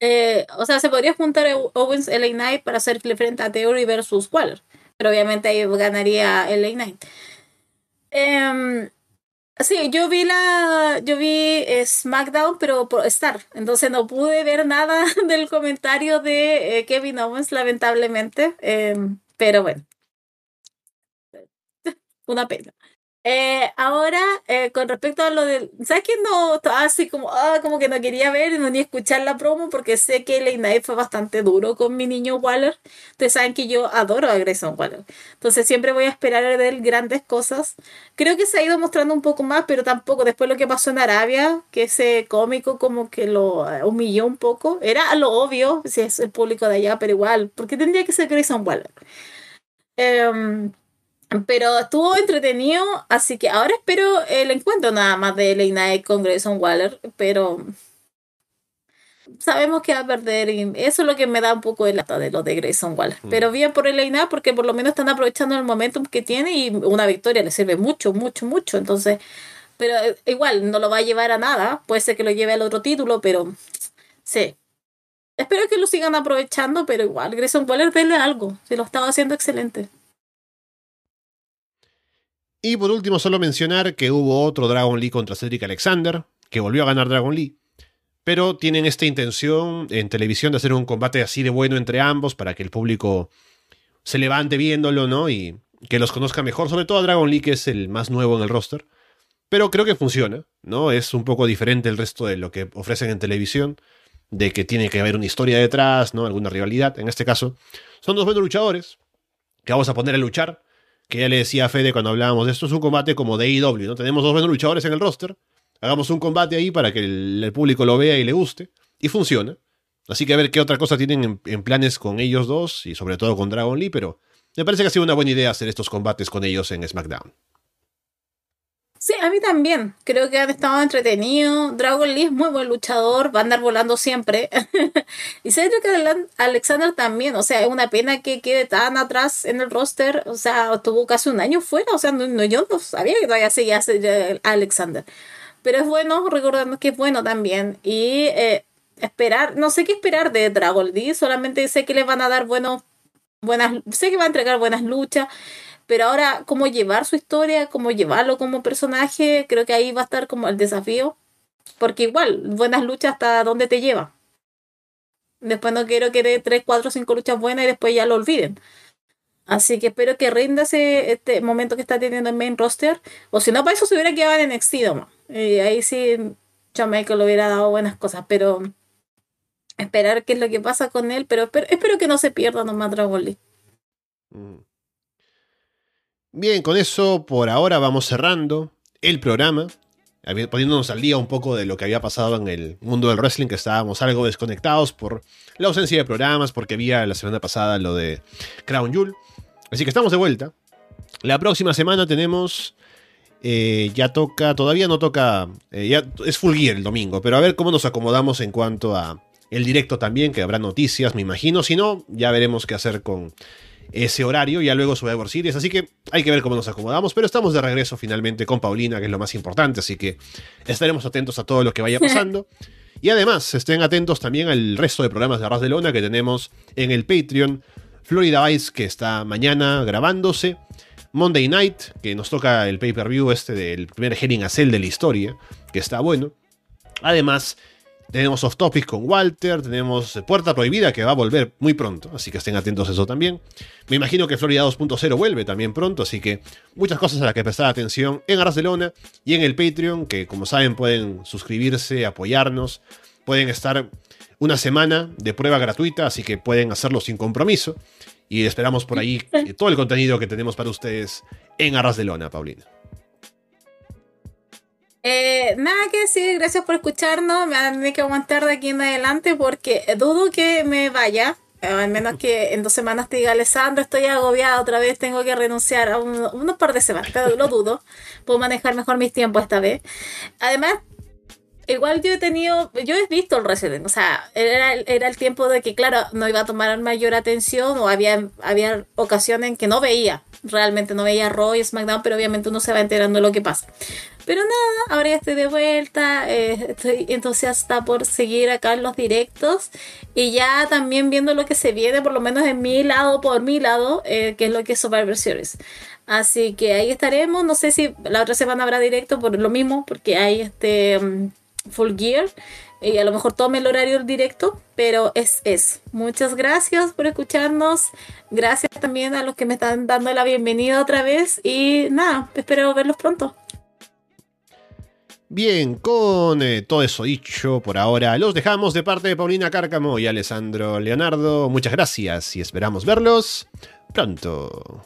Eh, o sea, se podría juntar Owens LA Knight para hacerle frente a Theory versus Waller. Pero obviamente ahí ganaría LA Knight. Eh, sí, yo vi la. Yo vi SmackDown, pero por Star. Entonces no pude ver nada del comentario de eh, Kevin Owens, lamentablemente. Em, pero bueno. Una pena. Eh, ahora, eh, con respecto a lo del. ¿Sabes que no así como, ah, como que no quería ver ni escuchar la promo? Porque sé que Late Night fue bastante duro con mi niño Waller. Ustedes saben que yo adoro a Grayson Waller. Entonces siempre voy a esperar de él grandes cosas. Creo que se ha ido mostrando un poco más, pero tampoco. Después lo que pasó en Arabia, que ese cómico como que lo eh, humilló un poco. Era lo obvio, si es el público de allá, pero igual. porque tendría que ser Grayson Waller? Eh, pero estuvo entretenido, así que ahora espero el encuentro nada más de Elena con Grayson Waller, pero sabemos que va a perder y eso es lo que me da un poco de lata de lo de Grayson Waller. Mm. Pero bien por Elena porque por lo menos están aprovechando el momentum que tiene y una victoria le sirve mucho, mucho, mucho. Entonces, pero eh, igual no lo va a llevar a nada, puede ser que lo lleve al otro título, pero sí. Espero que lo sigan aprovechando, pero igual Grayson Waller denle algo, si lo estaba haciendo excelente. Y por último, solo mencionar que hubo otro Dragon Lee contra Cedric Alexander, que volvió a ganar Dragon Lee. Pero tienen esta intención en televisión de hacer un combate así de bueno entre ambos para que el público se levante viéndolo, ¿no? Y que los conozca mejor, sobre todo a Dragon Lee, que es el más nuevo en el roster. Pero creo que funciona, ¿no? Es un poco diferente el resto de lo que ofrecen en televisión, de que tiene que haber una historia detrás, ¿no? Alguna rivalidad. En este caso, son dos buenos luchadores que vamos a poner a luchar que ya le decía a Fede cuando hablábamos esto, es un combate como de IW, ¿no? Tenemos dos buenos luchadores en el roster, hagamos un combate ahí para que el, público lo vea y le guste, y funciona. Así que a ver qué otra cosa tienen en, planes con ellos dos, y sobre todo con Dragon Lee, pero me parece que ha sido una buena idea hacer estos combates con ellos en SmackDown. Sí, a mí también. Creo que han estado entretenidos. Dragon Lee es muy buen luchador, va a andar volando siempre. y Cedric Alexander también. O sea, es una pena que quede tan atrás en el roster. O sea, tuvo casi un año fuera. O sea, no, yo no sabía que todavía seguía Alexander. Pero es bueno, recordando que es bueno también. Y eh, esperar, no sé qué esperar de Dragon Lee. Solamente sé que le van a dar buenos, buenas, sé que va a entregar buenas luchas pero ahora, cómo llevar su historia, cómo llevarlo como personaje, creo que ahí va a estar como el desafío. Porque igual, buenas luchas hasta dónde te lleva. Después no quiero que dé 3, 4, 5 luchas buenas y después ya lo olviden. Así que espero que rinda ese este momento que está teniendo el main roster. O si no, para eso se hubiera quedado en NXT, Y ahí sí, Michael le hubiera dado buenas cosas. Pero esperar qué es lo que pasa con él. Pero espero, que no se pierda nomás Dragon Lee. Bien, con eso por ahora vamos cerrando el programa, poniéndonos al día un poco de lo que había pasado en el mundo del wrestling, que estábamos algo desconectados por la ausencia de programas, porque había la semana pasada lo de Crown Jewel. Así que estamos de vuelta. La próxima semana tenemos... Eh, ya toca, todavía no toca, eh, es full gear el domingo, pero a ver cómo nos acomodamos en cuanto a el directo también, que habrá noticias, me imagino. Si no, ya veremos qué hacer con ese horario, ya luego Survivor Series, así que hay que ver cómo nos acomodamos, pero estamos de regreso finalmente con Paulina, que es lo más importante, así que estaremos atentos a todo lo que vaya pasando. Y además, estén atentos también al resto de programas de Arras de Lona que tenemos en el Patreon. Florida Vice, que está mañana grabándose. Monday Night, que nos toca el pay-per-view este del primer a Cell de la historia, que está bueno. Además, tenemos Off Topic con Walter, tenemos Puerta Prohibida que va a volver muy pronto, así que estén atentos a eso también. Me imagino que Florida 2.0 vuelve también pronto, así que muchas cosas a las que prestar atención en Barcelona y en el Patreon, que como saben pueden suscribirse, apoyarnos, pueden estar una semana de prueba gratuita, así que pueden hacerlo sin compromiso. Y esperamos por ahí todo el contenido que tenemos para ustedes en Arras de Lona, Paulina. Eh, nada que decir, gracias por escucharnos. Me van a tener que aguantar de aquí en adelante porque dudo que me vaya. Eh, al menos que en dos semanas te diga Alessandro, estoy agobiada otra vez, tengo que renunciar a unos par de semanas, pero lo dudo. Puedo manejar mejor mis tiempos esta vez. Además, igual yo he tenido, yo he visto el Resident, o sea, era, el tiempo de que, claro, no iba a tomar mayor atención o había, había ocasiones en que no veía, realmente no veía Raw y SmackDown, pero obviamente uno se va enterando de lo que pasa. Pero nada, ahora ya estoy de vuelta, eh, estoy entusiasta por seguir acá en los directos y ya también viendo lo que se viene, por lo menos en mi lado, por mi lado, eh, que es lo que es Survivor Series. Así que ahí estaremos, no sé si la otra semana habrá directo por lo mismo, porque hay este um, Full Gear y a lo mejor tome el horario directo, pero es es. Muchas gracias por escucharnos, gracias también a los que me están dando la bienvenida otra vez y nada, espero verlos pronto. Bien, con eh, todo eso dicho por ahora, los dejamos de parte de Paulina Cárcamo y Alessandro Leonardo. Muchas gracias y esperamos verlos pronto.